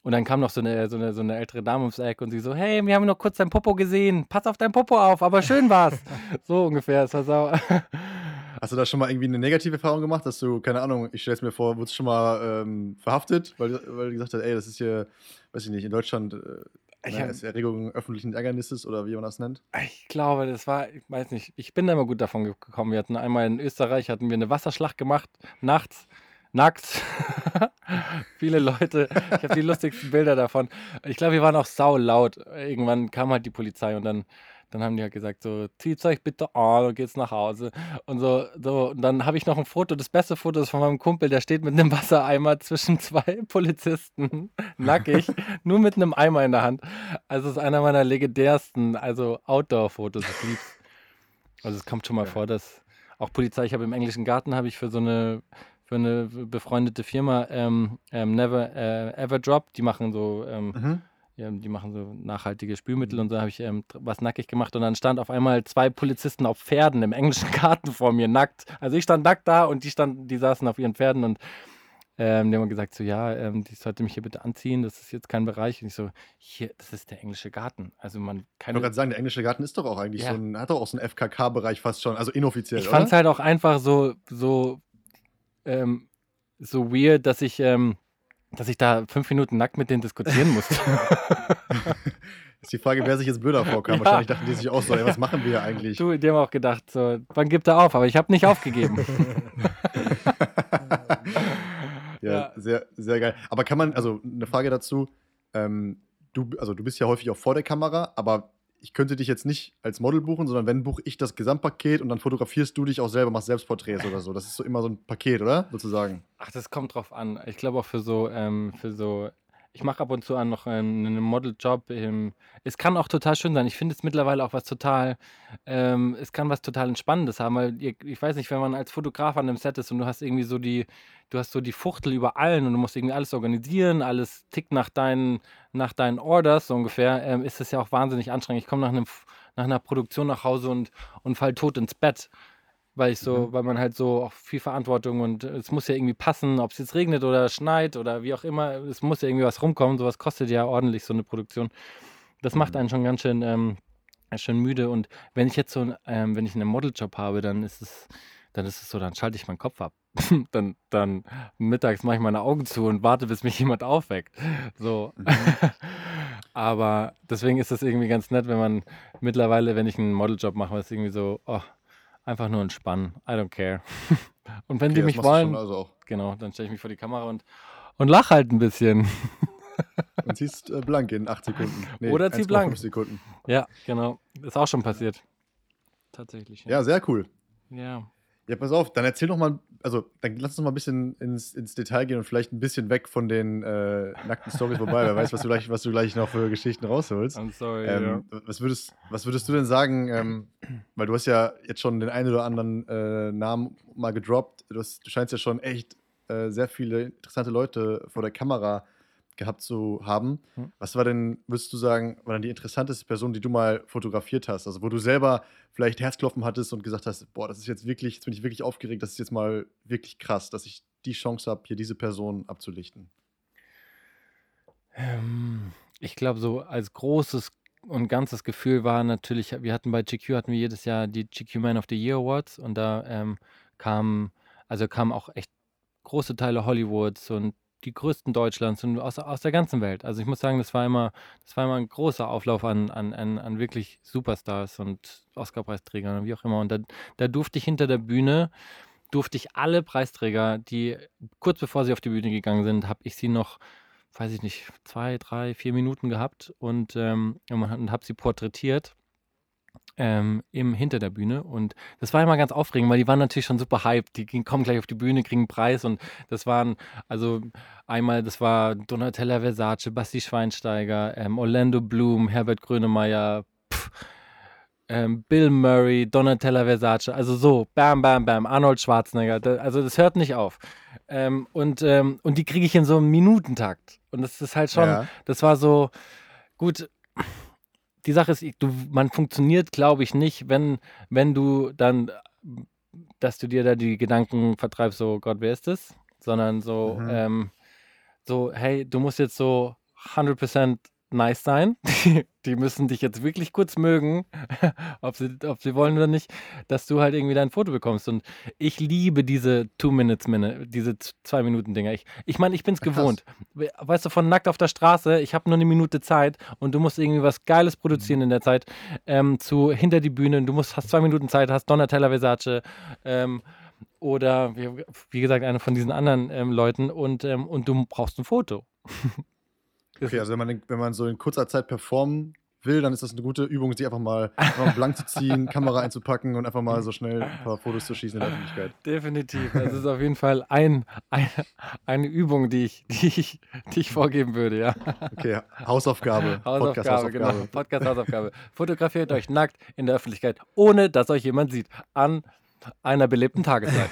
Und dann kam noch so eine, so, eine, so eine ältere Dame ums Eck und sie so, hey, wir haben nur kurz dein Popo gesehen. Pass auf dein Popo auf, aber schön war's. <laughs> so ungefähr. Es war sau <laughs> Hast du da schon mal irgendwie eine negative Erfahrung gemacht, dass du, keine Ahnung, ich stelle es mir vor, wurdest schon mal ähm, verhaftet, weil, weil du gesagt hast, ey, das ist hier, weiß ich nicht, in Deutschland äh, Ich naja, hab- ist Erregung öffentlichen Ärgernisses oder wie man das nennt? Ich glaube, das war, ich weiß nicht, ich bin da immer gut davon ge- gekommen. Wir hatten einmal in Österreich, hatten wir eine Wasserschlacht gemacht, nachts, nackt. <laughs> Viele Leute, ich habe die lustigsten Bilder davon. Ich glaube, wir waren auch sau laut. Irgendwann kam halt die Polizei und dann, dann haben die halt gesagt, so, zieht euch bitte an und geht's nach Hause. Und so, so, und dann habe ich noch ein Foto, das beste Foto ist von meinem Kumpel, der steht mit einem Wassereimer zwischen zwei <laughs> Polizisten, nackig, nur mit einem Eimer in der Hand. Also es ist einer meiner legendärsten, also Outdoor-Fotos. Ich lieb's. Also es kommt schon mal Ja. vor, dass auch Polizei, ich habe im englischen Garten, habe ich für so eine für eine befreundete Firma ähm, ähm, Never äh, Ever Drop, die machen so ähm, Mhm. ja, die machen so nachhaltige Spülmittel und so habe ich ähm, was nackig gemacht und dann stand auf einmal zwei Polizisten auf Pferden im englischen <laughs> Garten vor mir nackt. Also ich stand nackt da und die standen, die saßen auf ihren Pferden und ähm, die haben gesagt so ja, ähm, ich sollte mich hier bitte anziehen, das ist jetzt kein Bereich. Und ich so hier, das ist der englische Garten. Also man Ich keine wollte gerade sagen, der englische Garten ist doch auch eigentlich Ja. so ein, hat doch auch so einen FKK-Bereich fast schon, also inoffiziell, Ich fand es halt auch einfach so, so, ähm, so weird, dass ich, ähm, dass ich da fünf Minuten nackt mit denen diskutieren musste. <laughs> <laughs> ist die Frage, wer sich jetzt blöder vorkam. Ja. Wahrscheinlich dachten die sich auch so, ey, was machen wir hier eigentlich? du, die haben auch gedacht, so, wann gibt er auf? Aber ich habe nicht aufgegeben. <laughs> Ja, Ja. sehr, sehr geil. Aber kann man, also eine Frage dazu, ähm, du, also du bist ja häufig auch vor der Kamera, aber ich könnte dich jetzt nicht als Model buchen, sondern wenn buche ich das Gesamtpaket und dann fotografierst du dich auch selber, machst Selbstporträts oder so. Das ist so immer so ein Paket, oder? Sozusagen. Ach, das kommt drauf an. Ich glaube auch für so, ähm, für so, ich mache ab und zu an noch einen Modeljob. Es kann auch total schön sein. Ich finde es mittlerweile auch was total, ähm, es kann was total Entspannendes haben, weil ihr, ich weiß nicht, wenn man als Fotograf an einem Set ist und du hast irgendwie so die, du hast so die Fuchtel über allen und du musst irgendwie alles organisieren, alles tickt nach deinen, nach deinen Orders so ungefähr, ähm, ist es ja auch wahnsinnig anstrengend. Ich komme nach nach einer Produktion nach Hause und, und fall tot ins Bett weil ich so, Mhm. weil man halt so auch viel Verantwortung und es muss ja irgendwie passen, ob es jetzt regnet oder schneit oder wie auch immer, es muss ja irgendwie was rumkommen, sowas kostet ja ordentlich so eine Produktion. Das macht Mhm. einen schon ganz schön, ähm, ganz schön müde und wenn ich jetzt so, ähm, wenn ich einen Modeljob habe, dann ist es, dann ist es so, dann schalte ich meinen Kopf ab. <laughs> dann, dann mittags mache ich meine Augen zu und warte, bis mich jemand aufweckt. So. Mhm. <laughs> Aber deswegen ist es irgendwie ganz nett, wenn man mittlerweile, wenn ich einen Modeljob mache, ist irgendwie so, oh, einfach nur entspannen. I don't care. <laughs> und wenn Okay, die mich wollen, also genau, dann stelle ich mich vor die Kamera und, und lach halt ein bisschen. <laughs> Und ziehst äh, blank in 8 Sekunden. Nee, Oder zieh 1,5 blank. Sekunden. ja, genau. Ist auch schon passiert. Tatsächlich. Ja, sehr cool. ja. Ja, pass auf, dann erzähl doch mal, also dann lass uns noch mal ein bisschen ins, ins Detail gehen und vielleicht ein bisschen weg von den äh, nackten Stories vorbei. Wer weiß, was du gleich, was du gleich noch für Geschichten rausholst. I'm sorry. Ähm, was, würdest, was würdest du denn sagen, ähm, weil du hast ja jetzt schon den einen oder anderen äh, Namen mal gedroppt, du, hast, du scheinst ja schon echt äh, sehr viele interessante Leute vor der Kamera gehabt zu haben. Hm. Was war denn, würdest du sagen, war dann die interessanteste Person, die du mal fotografiert hast? Also wo du selber vielleicht Herzklopfen hattest und gesagt hast, boah, das ist jetzt wirklich, jetzt bin ich wirklich aufgeregt, das ist jetzt mal wirklich krass, dass ich die Chance habe, hier diese Person abzulichten. Ähm, ich glaube, so als großes und ganzes Gefühl war natürlich, wir hatten bei GQ hatten wir jedes Jahr die GQ Man of the Year Awards und da ähm, kamen, also kamen auch echt große Teile Hollywoods und die größten Deutschlands und aus, aus der ganzen Welt. Also ich muss sagen, das war immer, das war immer ein großer Auflauf an, an, an, an wirklich Superstars und Oscarpreisträgern und wie auch immer. Und da, da durfte ich hinter der Bühne, durfte ich alle Preisträger, die kurz bevor sie auf die Bühne gegangen sind, habe ich sie noch weiß ich nicht, zwei, drei, vier Minuten gehabt und, ähm, und, und habe sie porträtiert ähm, im, hinter der Bühne. Und das war immer ganz aufregend, weil die waren natürlich schon super hyped. Die ging, kommen gleich auf die Bühne, kriegen einen Preis und das waren, also einmal, das war Donatella Versace, Basti Schweinsteiger, ähm, Orlando Bloom, Herbert Grönemeyer, pff, ähm, Bill Murray, Donatella Versace, also so, bam, bam, bam, Arnold Schwarzenegger, da, also das hört nicht auf. Ähm, und, ähm, und die kriege ich in so einem Minutentakt. Und das ist halt schon, Ja. das war so, gut, die Sache ist, du, man funktioniert, glaube ich, nicht, wenn, wenn du dann, dass du dir da die Gedanken vertreibst, so Gott, wer ist das? Sondern so, Mhm. ähm, so, hey, du musst jetzt so 100% nice sein. <laughs> Die müssen dich jetzt wirklich kurz mögen, <laughs> ob sie, ob sie wollen oder nicht, dass du halt irgendwie dein Foto bekommst. Und ich liebe diese Two-Minutes-Minute, diese Zwei-Minuten-Dinger. Ich meine, ich, mein, ich bin's Krass. gewohnt. We- Weißt du, von nackt auf der Straße, ich habe nur eine Minute Zeit und du musst irgendwie was Geiles produzieren in der Zeit, ähm, zu hinter die Bühne. Du musst, hast zwei Minuten Zeit, hast Donatella Versace, ähm, oder wie, wie gesagt, einer von diesen anderen ähm, Leuten und, ähm, und du brauchst ein Foto. <laughs> Okay, also wenn man, wenn man so in kurzer Zeit performen will, dann ist das eine gute Übung, sich einfach mal, <laughs> einfach mal blank zu ziehen, Kamera einzupacken und einfach mal so schnell ein paar Fotos zu schießen in der Öffentlichkeit. <laughs> Definitiv. Das ist auf jeden Fall ein, ein, eine Übung, die ich, die, ich, die ich vorgeben würde, ja. Okay, Hausaufgabe. <laughs> Hausaufgabe, genau. Podcast-Hausaufgabe. Fotografiert euch nackt in der Öffentlichkeit, ohne dass euch jemand sieht. An einer belebten Tageszeit.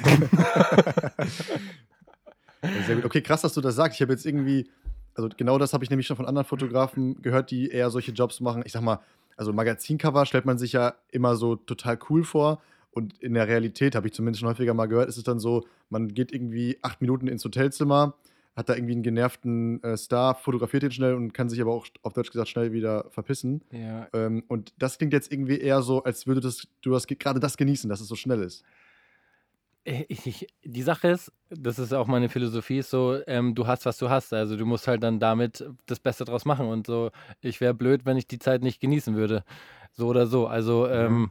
Sehr gut. Okay, krass, dass du das sagst. Ich habe jetzt irgendwie, also genau das habe ich nämlich schon von anderen Fotografen gehört, die eher solche Jobs machen. Ich sag mal, also Magazincover stellt man sich ja immer so total cool vor. Und in der Realität, habe ich zumindest schon häufiger mal gehört, ist es dann so, man geht irgendwie acht Minuten ins Hotelzimmer, hat da irgendwie einen genervten äh, Star, fotografiert den schnell und kann sich aber auch auf Deutsch gesagt schnell wieder verpissen. ja, Ähm, und das klingt jetzt irgendwie eher so, als würde das, du das ge- gerade das genießen, dass es so schnell ist. Äh, Ich, die Sache ist, das ist auch meine Philosophie, ist so, ähm, du hast, was du hast. Also du musst halt dann damit das Beste draus machen. Und so, ich wäre blöd, wenn ich die Zeit nicht genießen würde. So oder so. Also ähm,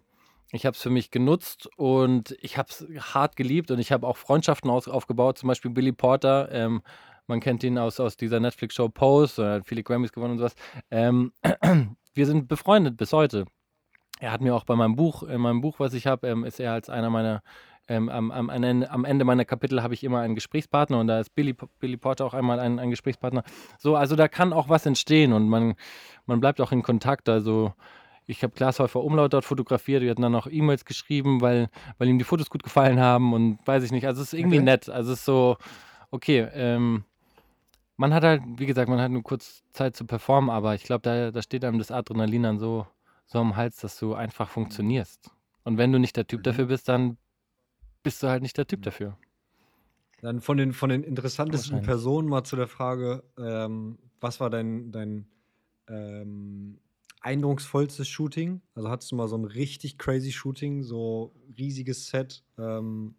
ich habe es für mich genutzt und ich habe es hart geliebt und ich habe auch Freundschaften aus, aufgebaut. Zum Beispiel Billy Porter. Ähm, man kennt ihn aus, aus dieser Netflix-Show Pose, er hat viele Grammys gewonnen und sowas. Ähm, <clears throat> wir sind befreundet bis heute. Er hat mir auch bei meinem Buch, in meinem Buch, was ich habe, ähm, ist er als einer meiner ähm, am, am, am Ende- meiner Kapitel habe ich immer einen Gesprächspartner und da ist Billy, Billy Porter auch einmal ein, ein Gesprächspartner. So, also da kann auch was entstehen und man, man bleibt auch in Kontakt. Also ich habe Glashäufer Umlaut dort fotografiert, wir hatten dann auch E-Mails geschrieben, weil, weil ihm die Fotos gut gefallen haben und weiß ich nicht. Also es ist irgendwie Okay. nett. Also es ist so, okay, ähm, man hat halt, wie gesagt, man hat nur kurz Zeit zu performen, aber ich glaube, da, da steht einem das Adrenalin dann so, so am Hals, dass du einfach funktionierst. Und wenn du nicht der Typ Mhm. dafür bist, dann bist du halt nicht der Typ Mhm. dafür. Dann von den, von den interessantesten. Personen mal zu der Frage, ähm, was war dein, dein ähm, eindrucksvollstes Shooting? Also hattest du mal so ein richtig crazy Shooting, so riesiges Set? Ähm,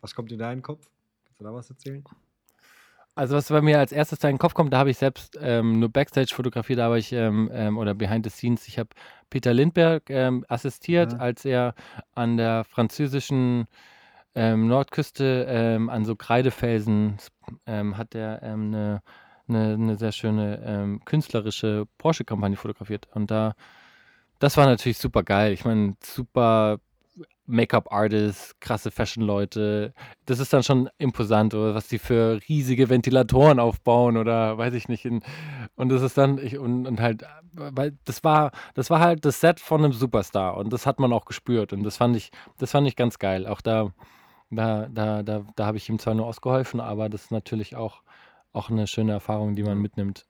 was kommt dir da in den Kopf? Kannst du da was erzählen? Also was bei mir als erstes da in den Kopf kommt, da habe ich selbst ähm, nur Backstage fotografiert, da habe ich ähm, ähm, oder Behind the Scenes. Ich habe Peter Lindbergh ähm, assistiert, Mhm. als er an der französischen ähm, Nordküste ähm, an so Kreidefelsen ähm, hat er ähm, eine eine, eine sehr schöne ähm, künstlerische Porsche-Kampagne fotografiert. Und da, das war natürlich super geil. Ich meine, super Make-up-Artists, krasse Fashion-Leute. Das ist dann schon imposant, oder was die für riesige Ventilatoren aufbauen oder weiß ich nicht. In, und das ist dann, ich, und, und halt, weil das war, das war halt das Set von einem Superstar und das hat man auch gespürt. Und das fand ich, das fand ich ganz geil. Auch da, da, da, da, da habe ich ihm zwar nur ausgeholfen, aber das ist natürlich auch, auch eine schöne Erfahrung, die man mitnimmt.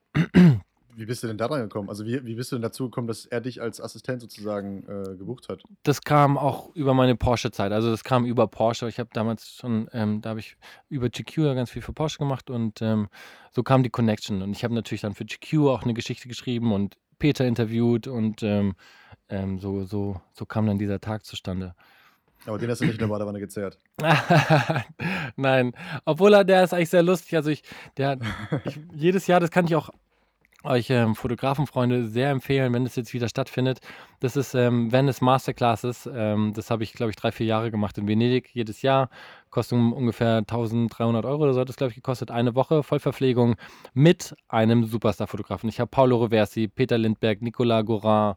Wie bist du denn da dran gekommen? Also wie, wie bist du denn dazu gekommen, dass er dich als Assistent sozusagen äh, gebucht hat? Das kam auch über meine Porsche-Zeit. Also das kam über Porsche. Ich habe damals schon, ähm, da habe ich über GQ ja ganz viel für Porsche gemacht und ähm, so kam die Connection. Und ich habe natürlich dann für GQ auch eine Geschichte geschrieben und Peter interviewt und ähm, ähm, so, so, so kam dann dieser Tag zustande. Aber den hast du nicht in der Badewanne gezerrt. <laughs> Nein, obwohl er, der ist eigentlich sehr lustig. Also ich, der, ich, jedes Jahr, das kann ich auch euch ähm, Fotografenfreunde sehr empfehlen, wenn es jetzt wieder stattfindet. Das ist ähm, Venice Masterclasses. Ähm, das habe ich, glaube ich, drei, vier Jahre gemacht in Venedig jedes Jahr. Kostet ungefähr 1300 Euro oder so hat das, glaube ich, gekostet. Eine Woche Vollverpflegung mit einem Superstar-Fotografen. Ich habe Paolo Roversi, Peter Lindbergh, Nicolas Gorin,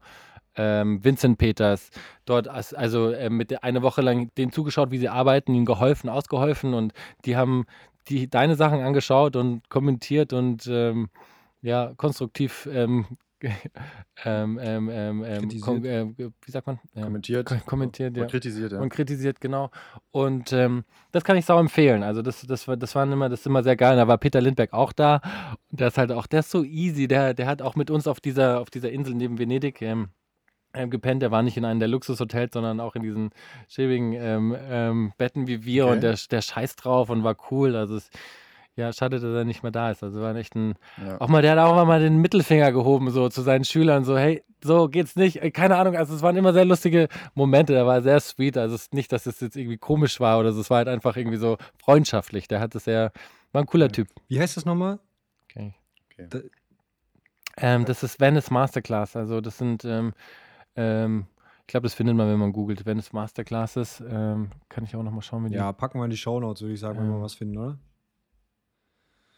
ähm, Vincent Peters dort als, also äh, mit eine Woche lang denen zugeschaut, wie sie arbeiten, ihnen geholfen, ausgeholfen und die haben die deine Sachen angeschaut und kommentiert und ähm, ja konstruktiv ähm, <laughs> ähm, ähm, ähm, ähm, kom äh, wie sagt man Kommentiert. ko- kommentiert ja Und kritisiert, ja. und kritisiert, genau. Und ähm, das kann ich sau empfehlen. Also das, das, war, das waren immer, das ist immer sehr geil. Da war Peter Lindbergh auch da. Und der ist halt auch, der ist so easy. Der, der hat auch mit uns auf dieser, auf dieser Insel neben Venedig gepennt. Der war nicht in einem der Luxushotels, sondern auch in diesen schäbigen ähm, ähm, Betten wie wir. Okay. Und der, der scheißt drauf und war cool. Also es, ja, schade, dass er nicht mehr da ist. Also war echt ein, ja. auch mal, der hat auch mal den Mittelfinger gehoben, so zu seinen Schülern, so, hey, so geht's nicht. Äh, Keine Ahnung, also es waren immer sehr lustige Momente, der war sehr sweet. Also es ist nicht, dass es jetzt irgendwie komisch war oder so, es war halt einfach irgendwie so freundschaftlich. Der hat es sehr, war ein cooler Typ. Wie heißt das nochmal? Okay. Okay. Da- Ähm, das ist Venice Masterclass. Also das sind, ähm, ich glaube, das findet man, wenn man googelt. Venice Masterclasses. Ähm, kann ich auch nochmal schauen, wie die. Ja, packen wir in die Shownotes, würde ich sagen, wenn wir was finden, oder?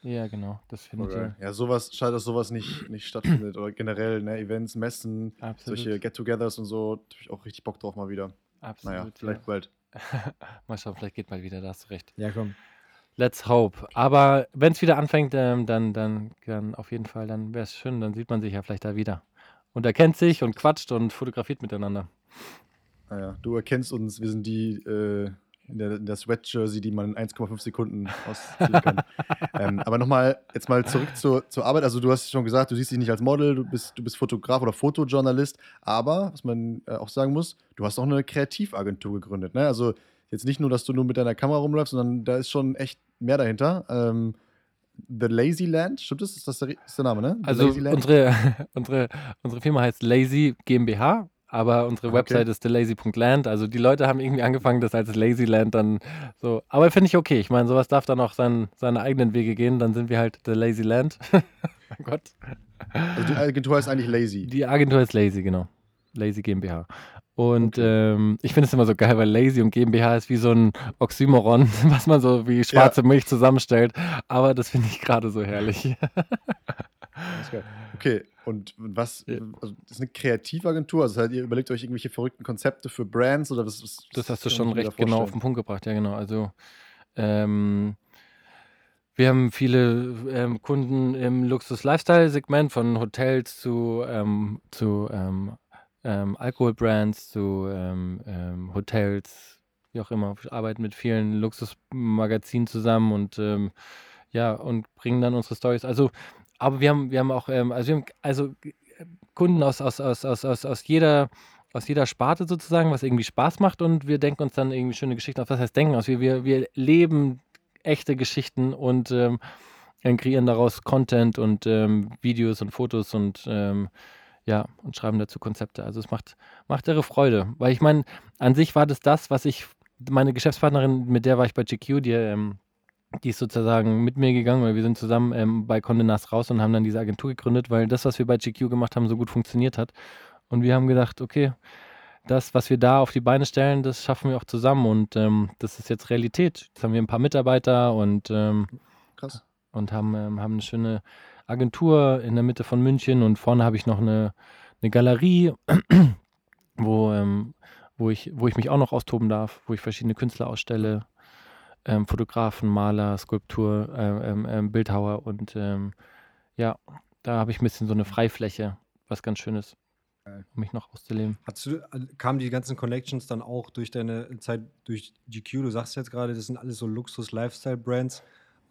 Ja, genau. Das findet Okay. ihr. Ja, sowas, schade, dass sowas nicht, nicht stattfindet. Oder generell, ne, Events, Messen, Absolut. solche Get-Togethers und so. Da hab ich auch richtig Bock drauf mal wieder. Absolut. Naja, vielleicht bald. ja. <laughs> mal schauen, vielleicht geht mal wieder, da hast du recht. Ja, komm. Let's hope. Aber wenn es wieder anfängt, ähm, dann, dann, dann auf jeden Fall, dann wäre es schön, dann sieht man sich ja vielleicht da wieder. Und erkennt sich und quatscht und fotografiert miteinander. Naja, du erkennst uns, wir sind die äh, in der, in der Sweat-Jersey, die man in 1,5 Sekunden ausziehen kann. <laughs> ähm, aber nochmal, jetzt mal zurück zur, zur Arbeit. Also, du hast schon gesagt, du siehst dich nicht als Model, du bist, du bist Fotograf oder Fotojournalist. Aber, was man äh, auch sagen muss, du hast auch eine Kreativagentur gegründet. Ne? Also, jetzt nicht nur, dass du nur mit deiner Kamera rumläufst, sondern da ist schon echt mehr dahinter. Ähm, The Lazy Land, stimmt das? Ist das der, ist der Name, ne? The Also Lazy Land? unsere, <laughs> unsere, unsere Firma heißt Lazy GmbH, aber unsere Ah, Website okay. ist thelazy.land. Also die Leute haben irgendwie angefangen, das als Lazyland dann so. Aber finde ich okay. Ich meine, sowas darf dann auch sein, seine eigenen Wege gehen. Dann sind wir halt The Lazy Land. mein <laughs> Gott. Also, die Agentur heißt eigentlich Lazy. Die Agentur ist Lazy, genau. Lazy GmbH. Und ähm, ich finde es immer so geil, weil Lazy und GmbH ist wie so ein Oxymoron, <laughs> was man so wie schwarze Milch zusammenstellt. Aber das finde ich gerade so herrlich. Okay, und was, Ja. also das ist eine Kreativagentur, also heißt, ihr überlegt euch irgendwelche verrückten Konzepte für Brands oder was? was Das hast du schon recht genau auf den Punkt gebracht, ja genau. Also ähm, wir haben viele ähm, Kunden im Luxus-Lifestyle-Segment, von Hotels zu, ähm, zu ähm, ähm, Alkoholbrands, zu ähm, ähm, Hotels, wie auch immer. Wir arbeiten mit vielen Luxusmagazinen zusammen und ähm, ja, und bringen dann unsere Stories. Also, aber wir haben, wir haben auch, ähm, also wir haben also äh, Kunden aus, aus, aus, aus, aus, aus jeder aus jeder Sparte sozusagen, was irgendwie Spaß macht und wir denken uns dann irgendwie schöne Geschichten aus. Was heißt denken aus? Wir, wir, wir leben echte Geschichten und ähm, dann kreieren daraus Content und ähm, Videos und Fotos und ähm, ja, und schreiben dazu Konzepte. Also es macht, macht irre Freude. Weil ich meine, an sich war das das, was ich, meine Geschäftspartnerin, mit der war ich bei GQ, die, ähm, die ist sozusagen mit mir gegangen, weil wir sind zusammen ähm, bei Condé Nast raus und haben dann diese Agentur gegründet, weil das, was wir bei GQ gemacht haben, so gut funktioniert hat. Und wir haben gedacht, okay, das, was wir da auf die Beine stellen, das schaffen wir auch zusammen und ähm, das ist jetzt Realität. Jetzt haben wir ein paar Mitarbeiter und, ähm, und haben, ähm, haben eine schöne Agentur in der Mitte von München und vorne habe ich noch eine, eine Galerie, <clears throat> wo, ähm, wo, ich, wo ich mich auch noch austoben darf, wo ich verschiedene Künstler ausstelle, ähm, Fotografen, Maler, Skulptur, äh, ähm, ähm, Bildhauer und ähm, ja, da habe ich ein bisschen so eine Freifläche, was ganz schön ist, um mich noch auszuleben. Hast du, äh, kamen die ganzen Connections dann auch durch deine Zeit durch GQ? Du sagst jetzt gerade, das sind alles so Luxus-Lifestyle-Brands.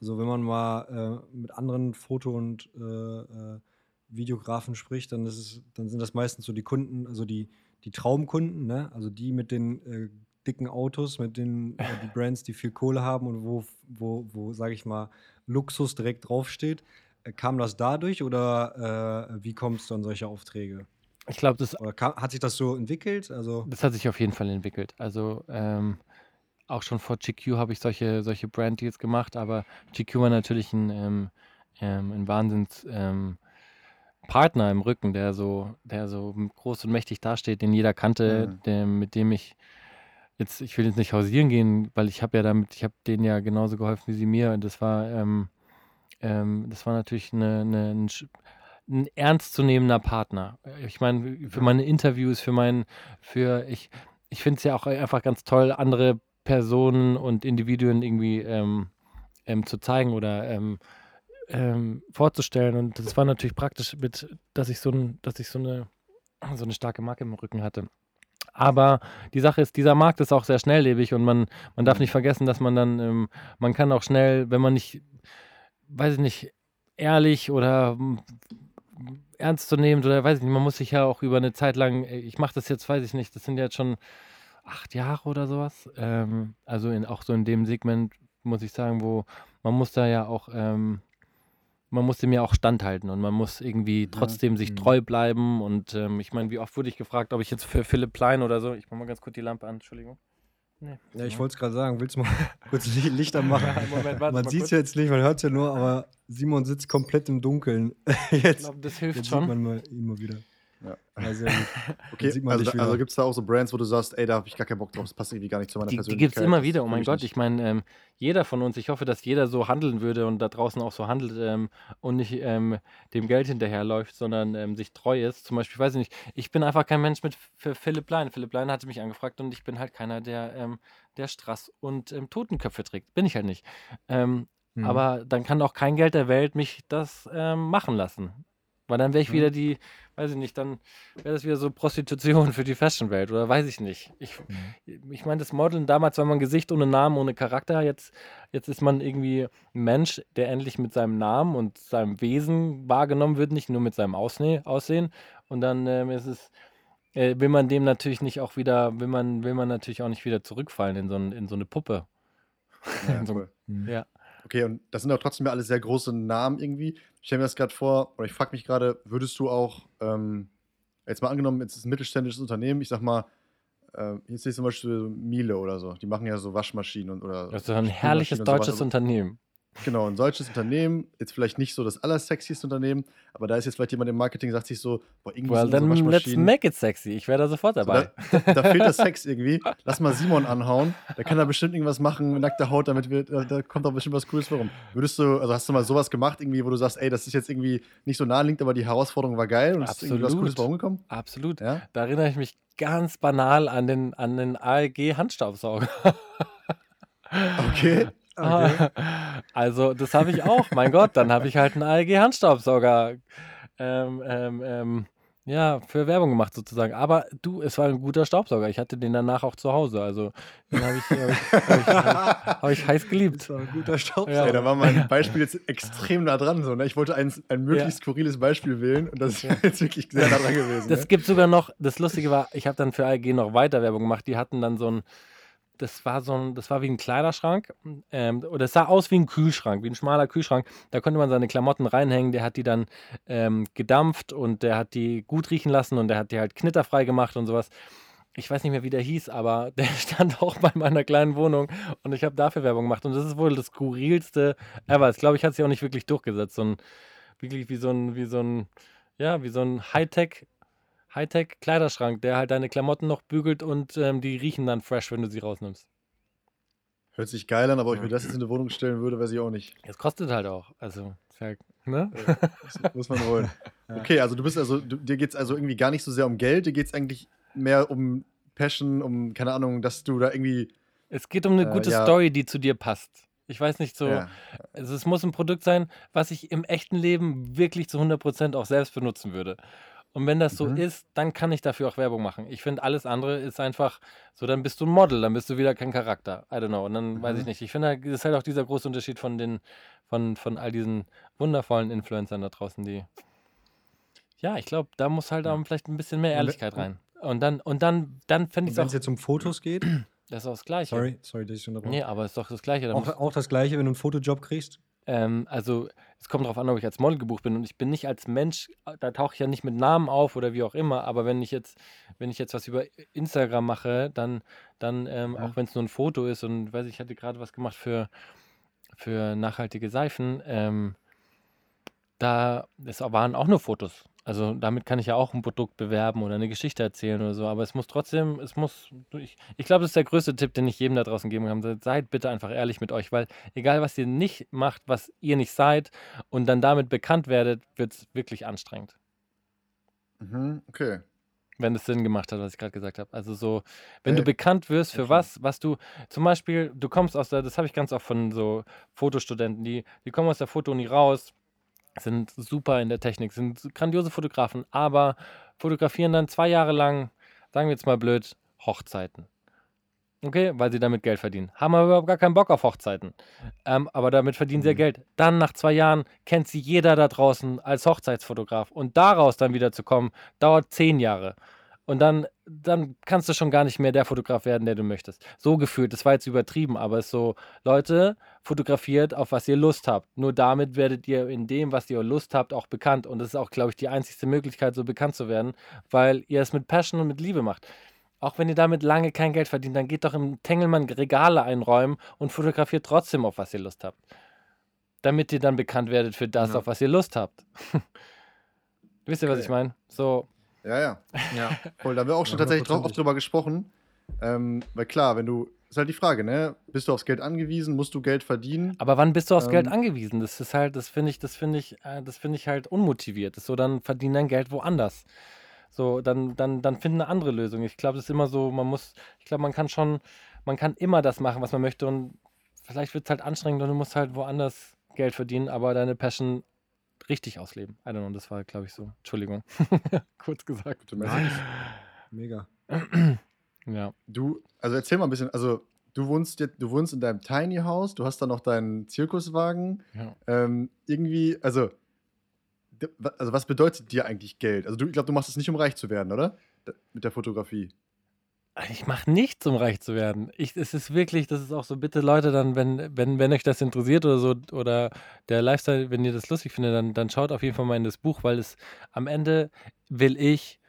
Also wenn man mal äh, mit anderen Foto- und äh, äh, Videografen spricht, dann, ist es, dann sind das meistens so die Kunden, also die, die Traumkunden, ne? also die mit den äh, dicken Autos, mit den äh, die <laughs> Brands, die viel Kohle haben und wo, wo, wo sage ich mal, Luxus direkt draufsteht. Äh, kam das dadurch oder wie kommst du an solche Aufträge? Ich glaube, das, Oder kam, hat sich das so entwickelt? Also, das hat sich auf jeden Fall entwickelt. Also ähm, auch schon vor GQ habe ich solche, solche Brand-Deals gemacht, aber GQ war natürlich ein, ähm, ähm, ein Wahnsinns ähm, Partner im Rücken, der so, der so groß und mächtig dasteht, den jeder kannte, Mhm. der, mit dem ich jetzt, ich will jetzt nicht hausieren gehen, weil ich habe ja damit, ich habe denen ja genauso geholfen wie sie mir. Und das war, ähm, ähm, das war natürlich eine, eine, ein, ein ernstzunehmender Partner. Ich meine, für meine Interviews, für mein, für ich, ich finde es ja auch einfach ganz toll, andere Personen und Individuen irgendwie ähm, ähm, zu zeigen oder ähm, ähm, vorzustellen. Und das war natürlich praktisch, mit, dass ich so ein, dass ich so eine, so eine starke Marke im Rücken hatte. Aber die Sache ist, dieser Markt ist auch sehr schnelllebig und man, man darf Mhm. nicht vergessen, dass man dann, ähm, man kann auch schnell, wenn man nicht, weiß ich nicht, ehrlich oder mm, ernst zu nehmen oder weiß ich nicht, man muss sich ja auch über eine Zeit lang, äh, ich mache das jetzt, weiß ich nicht, das sind jetzt schon acht Jahre oder sowas. Ähm, also in, auch so in dem Segment muss ich sagen, wo man muss da ja auch, ähm, man muss dem ja auch standhalten und man muss irgendwie trotzdem sich Mhm. treu bleiben. Und ähm, ich meine, wie oft wurde ich gefragt, ob ich jetzt für Philipp Plein oder so, ich mach mal ganz kurz die Lampe an, Entschuldigung. Nee, ja, ich wollte es gerade sagen, willst du mal <laughs> kurz Li- Licht anmachen? <laughs> Moment, warte man sieht es ja jetzt nicht, man hört es ja nur, aber Simon sitzt komplett im Dunkeln. <laughs> Ich jetzt glaube, das hilft jetzt schon. sieht man mal, ihn mal wieder. Ja. Gut. <laughs> Okay, also, da- also gibt es da auch so Brands, wo du sagst, ey, da habe ich gar keinen Bock drauf, das passt irgendwie gar nicht zu meiner Die, die Persönlichkeit. gibt es immer wieder, oh mein ich Gott. nicht. Ich meine, ähm, jeder von uns, ich hoffe, dass jeder so handeln würde und da draußen auch so handelt ähm, und nicht ähm, dem Geld hinterherläuft, sondern ähm, sich treu ist. Zum Beispiel, weiß ich nicht, ich bin einfach kein Mensch mit für Philipp Lein. Philipp Lein hatte mich angefragt und ich bin halt keiner, der, ähm, der Strass und ähm, Totenköpfe trägt. Bin ich halt nicht. Mhm. Aber dann kann auch kein Geld der Welt mich das machen lassen. Weil dann wäre ich Mhm. wieder die, weiß ich nicht, dann wäre das wieder so Prostitution für die Fashionwelt oder weiß ich nicht. Ich, Mhm. ich meine, das Modeln damals war man Gesicht ohne Namen, ohne Charakter. Jetzt, jetzt ist man irgendwie ein Mensch, der endlich mit seinem Namen und seinem Wesen wahrgenommen wird, nicht nur mit seinem Ausne Aussehen. Und dann ähm, ist es, äh, will man dem natürlich nicht auch wieder, will man, will man natürlich auch nicht wieder zurückfallen in so, ein, in so eine Puppe. Ja, <laughs> so, cool. Mhm. ja. Okay, und das sind auch trotzdem ja alles sehr große Namen irgendwie. Ich stelle mir das gerade vor, oder ich frage mich gerade, würdest du auch, ähm, jetzt mal angenommen, jetzt ist ein mittelständisches Unternehmen, ich sag mal, äh, hier sehe ich zum Beispiel Miele oder so, die machen ja so Waschmaschinen und oder Das ist ein herrliches deutsches Unternehmen. Genau, ein solches Unternehmen, jetzt vielleicht nicht so das allersexieste Unternehmen, aber da ist jetzt vielleicht jemand im Marketing, sagt sich so, boah, irgendwie Well, sind then so let's make it sexy. Ich wäre da sofort So, dabei. da, da, da fehlt der <laughs> Sex irgendwie. Lass mal Simon anhauen. Der kann da bestimmt irgendwas machen mit nackter Haut, damit wir, da, kommt doch bestimmt was Cooles warum. Würdest du, also hast du mal sowas gemacht, irgendwie, wo du sagst, ey, das ist jetzt irgendwie nicht so naheliegend, aber die Herausforderung war geil und es ist irgendwie was. Cooles warum gekommen? Absolut. Ja? Da erinnere ich mich ganz banal an den, an den ALG-Handstaubsauger. Okay. <laughs> Okay. Also, das habe ich auch. mein Gott, dann habe ich halt einen ALG-Handstaubsauger ähm, ähm, ähm, ja, für Werbung gemacht sozusagen. Aber du, es war ein guter Staubsauger. Ich hatte den danach auch zu Hause. Also, den habe ich, hab ich, hab ich, hab ich <laughs> heiß geliebt. Das war ein guter Staubsauger. Ja. Da war mein Beispiel jetzt extrem nah dran. So, ne? Ich wollte ein, ein möglichst skurriles Beispiel wählen und das ist jetzt wirklich sehr nah dran gewesen. Das ne? gibt sogar noch, das Lustige war, ich habe dann für ALG noch weiter Werbung gemacht. Die hatten dann so ein, das war so ein, das war wie ein Kleiderschrank. Ähm, oder es sah aus wie ein Kühlschrank, wie ein schmaler Kühlschrank. Da konnte man seine Klamotten reinhängen. Der hat die dann ähm, gedampft und der hat die gut riechen lassen und der hat die halt knitterfrei gemacht und sowas. ich weiß nicht mehr, wie der hieß, aber <laughs> der stand auch bei meiner kleinen Wohnung und ich habe dafür Werbung gemacht. Und das ist wohl das skurrilste ever. Ich glaube, ich hat sich auch nicht wirklich durchgesetzt. So ein, wirklich wie so ein, wie so ein, ja, wie so ein Hightech, Hightech-Kleiderschrank, der halt deine Klamotten noch bügelt und ähm, die riechen dann fresh, wenn du sie rausnimmst. Hört sich geil an, aber ob ich mir das jetzt in eine Wohnung stellen würde, weiß ich auch nicht. Es kostet halt auch. Also, ne? Muss man wollen. <laughs> Okay, also du bist also, du, dir geht es also irgendwie gar nicht so sehr um Geld, dir geht es eigentlich mehr um Passion, um, keine Ahnung, dass du da irgendwie. Es geht um eine äh, gute ja. Story, die zu dir passt. Ich weiß nicht so. Ja. Also es muss ein Produkt sein, was ich im echten Leben wirklich zu 100% auch selbst benutzen würde. Und wenn das so mhm. ist, dann kann ich dafür auch Werbung machen. Ich finde, alles andere ist einfach so, dann bist du ein Model, dann bist du wieder kein Charakter. I don't know. Und dann mhm. weiß ich mhm. nicht. Ich finde, das ist halt auch dieser große Unterschied von den, von, von all diesen wundervollen Influencern da draußen, die. Ja, ich glaube, da muss halt auch vielleicht ein bisschen mehr Ehrlichkeit rein. Und dann, und dann, dann fände ich es Wenn es jetzt um Fotos geht. Das ist auch das Gleiche. Sorry, sorry, dass ich schon Nee, aber es ist doch das Gleiche. Auch, auch, das Gleiche, wenn du einen Fotojob kriegst? Ähm, also, es kommt darauf an, ob ich als Model gebucht bin. Und ich bin nicht als Mensch, da tauche ich ja nicht mit Namen auf oder wie auch immer. Aber wenn ich jetzt, wenn ich jetzt was über Instagram mache, dann, dann ähm, ja. auch wenn es nur ein Foto ist und weiß ich, ich hatte gerade was gemacht für, für nachhaltige Seifen, ähm, da waren auch nur Fotos. Also damit kann ich ja auch ein Produkt bewerben oder eine Geschichte erzählen oder so, aber es muss trotzdem, es muss, ich, ich glaube, das ist der größte Tipp, den ich jedem da draußen geben kann. Seid bitte einfach ehrlich mit euch, weil egal, was ihr nicht macht, was ihr nicht seid und dann damit bekannt werdet, wird es wirklich anstrengend. Mhm, okay. Wenn es Sinn gemacht hat, was ich gerade gesagt habe. Also so, wenn äh, du bekannt wirst für okay. was, was du, zum Beispiel, du kommst aus der, das habe ich ganz oft von so Fotostudenten, die, die kommen aus der Fotoni raus, sind super in der Technik, sind grandiose Fotografen, aber fotografieren dann zwei Jahre lang, sagen wir jetzt mal blöd, Hochzeiten. Okay, weil sie damit Geld verdienen. Haben aber überhaupt gar keinen Bock auf Hochzeiten. Ähm, aber damit verdienen sie ja mhm. Geld. Dann nach zwei Jahren kennt sie jeder da draußen als Hochzeitsfotograf. Und daraus dann wieder zu kommen, dauert zehn Jahre. Und dann, dann kannst du schon gar nicht mehr der Fotograf werden, der du möchtest. So gefühlt, das war jetzt übertrieben, aber es ist so, Leute, fotografiert auf was ihr Lust habt. Nur damit werdet ihr in dem, was ihr Lust habt, auch bekannt. Und das ist auch, glaube ich, die einzigste Möglichkeit, so bekannt zu werden, weil ihr es mit Passion und mit Liebe macht. Auch wenn ihr damit lange kein Geld verdient, dann geht doch im Tengelmann Regale einräumen und fotografiert trotzdem auf was ihr Lust habt. Damit ihr dann bekannt werdet für das, ja. auf was ihr Lust habt. <laughs> Wisst ihr, okay. was ich meine? So, ja, ja. <laughs> ja. Voll, da haben wir auch schon tatsächlich drauf, oft drüber gesprochen. Ähm, weil klar, wenn du, ist halt die Frage, ne? Bist du aufs Geld angewiesen? Musst du Geld verdienen? Aber wann bist du aufs ähm, Geld angewiesen? Das ist halt, das finde ich, das finde ich, äh, das finde ich halt unmotiviert. Das ist so, dann verdienen dein Geld woanders. So, dann, dann, dann finden eine andere Lösung. Ich glaube, das ist immer so, man muss, ich glaube, man kann schon, man kann immer das machen, was man möchte und vielleicht wird es halt anstrengend und du musst halt woanders Geld verdienen, aber deine Passion richtig ausleben. I don't know, das war, glaube ich, so. Entschuldigung. <laughs> Kurz gesagt. Nice. Mega. ja. Du, also erzähl mal ein bisschen, also du wohnst jetzt, du wohnst in deinem Tiny House, du hast da noch deinen Zirkuswagen. Ja. Ähm, irgendwie, also, also was bedeutet dir eigentlich Geld? Also du, ich glaube, du machst es nicht, um reich zu werden, oder? Mit der Fotografie. Ich mache nichts, um reich zu werden. Ich, es ist wirklich, das ist auch so, bitte Leute, dann, wenn, wenn, wenn euch das interessiert oder so, oder der Lifestyle, wenn ihr das lustig findet, dann, dann schaut auf jeden Fall mal in das Buch, weil es am Ende will ich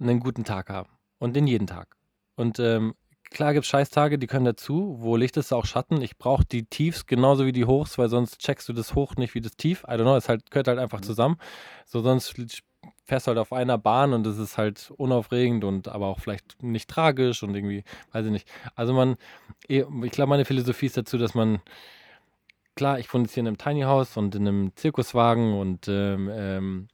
einen guten Tag haben. Und den jeden Tag. Und ähm, klar gibt es Scheißtage, die können dazu. Wo Licht ist, auch Schatten. Ich brauche die Tiefs genauso wie die Hochs, weil sonst checkst du das Hoch nicht wie das Tief. I don't know, es halt, gehört halt einfach mhm. zusammen. So sonst fährst halt auf einer Bahn und das ist halt unaufregend und aber auch vielleicht nicht tragisch und irgendwie, weiß ich nicht. Also man, eh, ich glaube, meine Philosophie ist dazu, dass man, klar, ich wohne jetzt hier in einem Tiny House und in einem Zirkuswagen und ähm, ähm,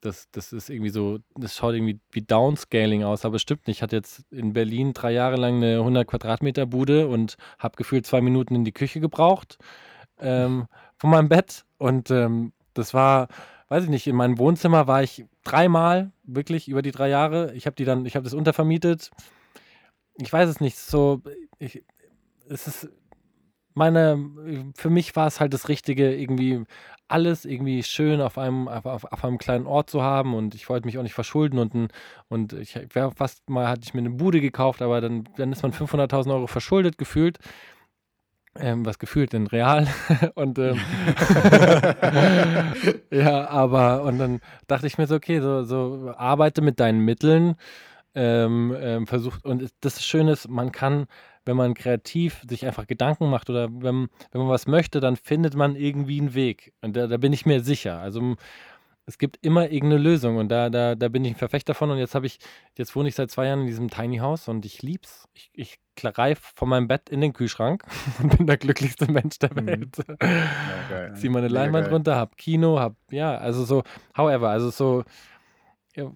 das, das ist irgendwie so, das schaut irgendwie wie Downscaling aus, aber stimmt nicht. Ich hatte jetzt in Berlin drei Jahre lang eine 100 Quadratmeter Bude und habe gefühlt zwei Minuten in die Küche gebraucht ähm, von meinem Bett und ähm, das war weiß ich nicht, in meinem Wohnzimmer war ich dreimal, wirklich über die drei Jahre. Ich habe die dann, ich habe das untervermietet. Ich weiß es nicht, so, ich, es ist meine, für mich war es halt das Richtige, irgendwie alles irgendwie schön auf einem, auf, auf einem kleinen Ort zu haben und ich wollte mich auch nicht verschulden und, und ich wäre fast mal, hatte ich mir eine Bude gekauft, aber dann, dann ist man 500.000 Euro verschuldet gefühlt ähm, was gefühlt denn real <laughs> und ähm, <laughs> <laughs> ja, aber und dann dachte ich mir so, okay, so, so arbeite mit deinen Mitteln, ähm, ähm, versucht. Und das Schöne ist, man kann, wenn man kreativ sich einfach Gedanken macht oder wenn, wenn man was möchte, dann findet man irgendwie einen Weg. Und da, da bin ich mir sicher. Also es gibt immer irgendeine Lösung und da, da, da bin ich ein Verfechter von. Und jetzt habe ich, jetzt wohne ich seit zwei Jahren in diesem Tiny House und ich lieb's. Ich, ich reife von meinem Bett in den Kühlschrank <laughs> und bin der glücklichste Mensch der mhm. Welt. Ja, Zieh meine Leinwand runter, hab Kino, hab, ja, also so, however, also so, ja,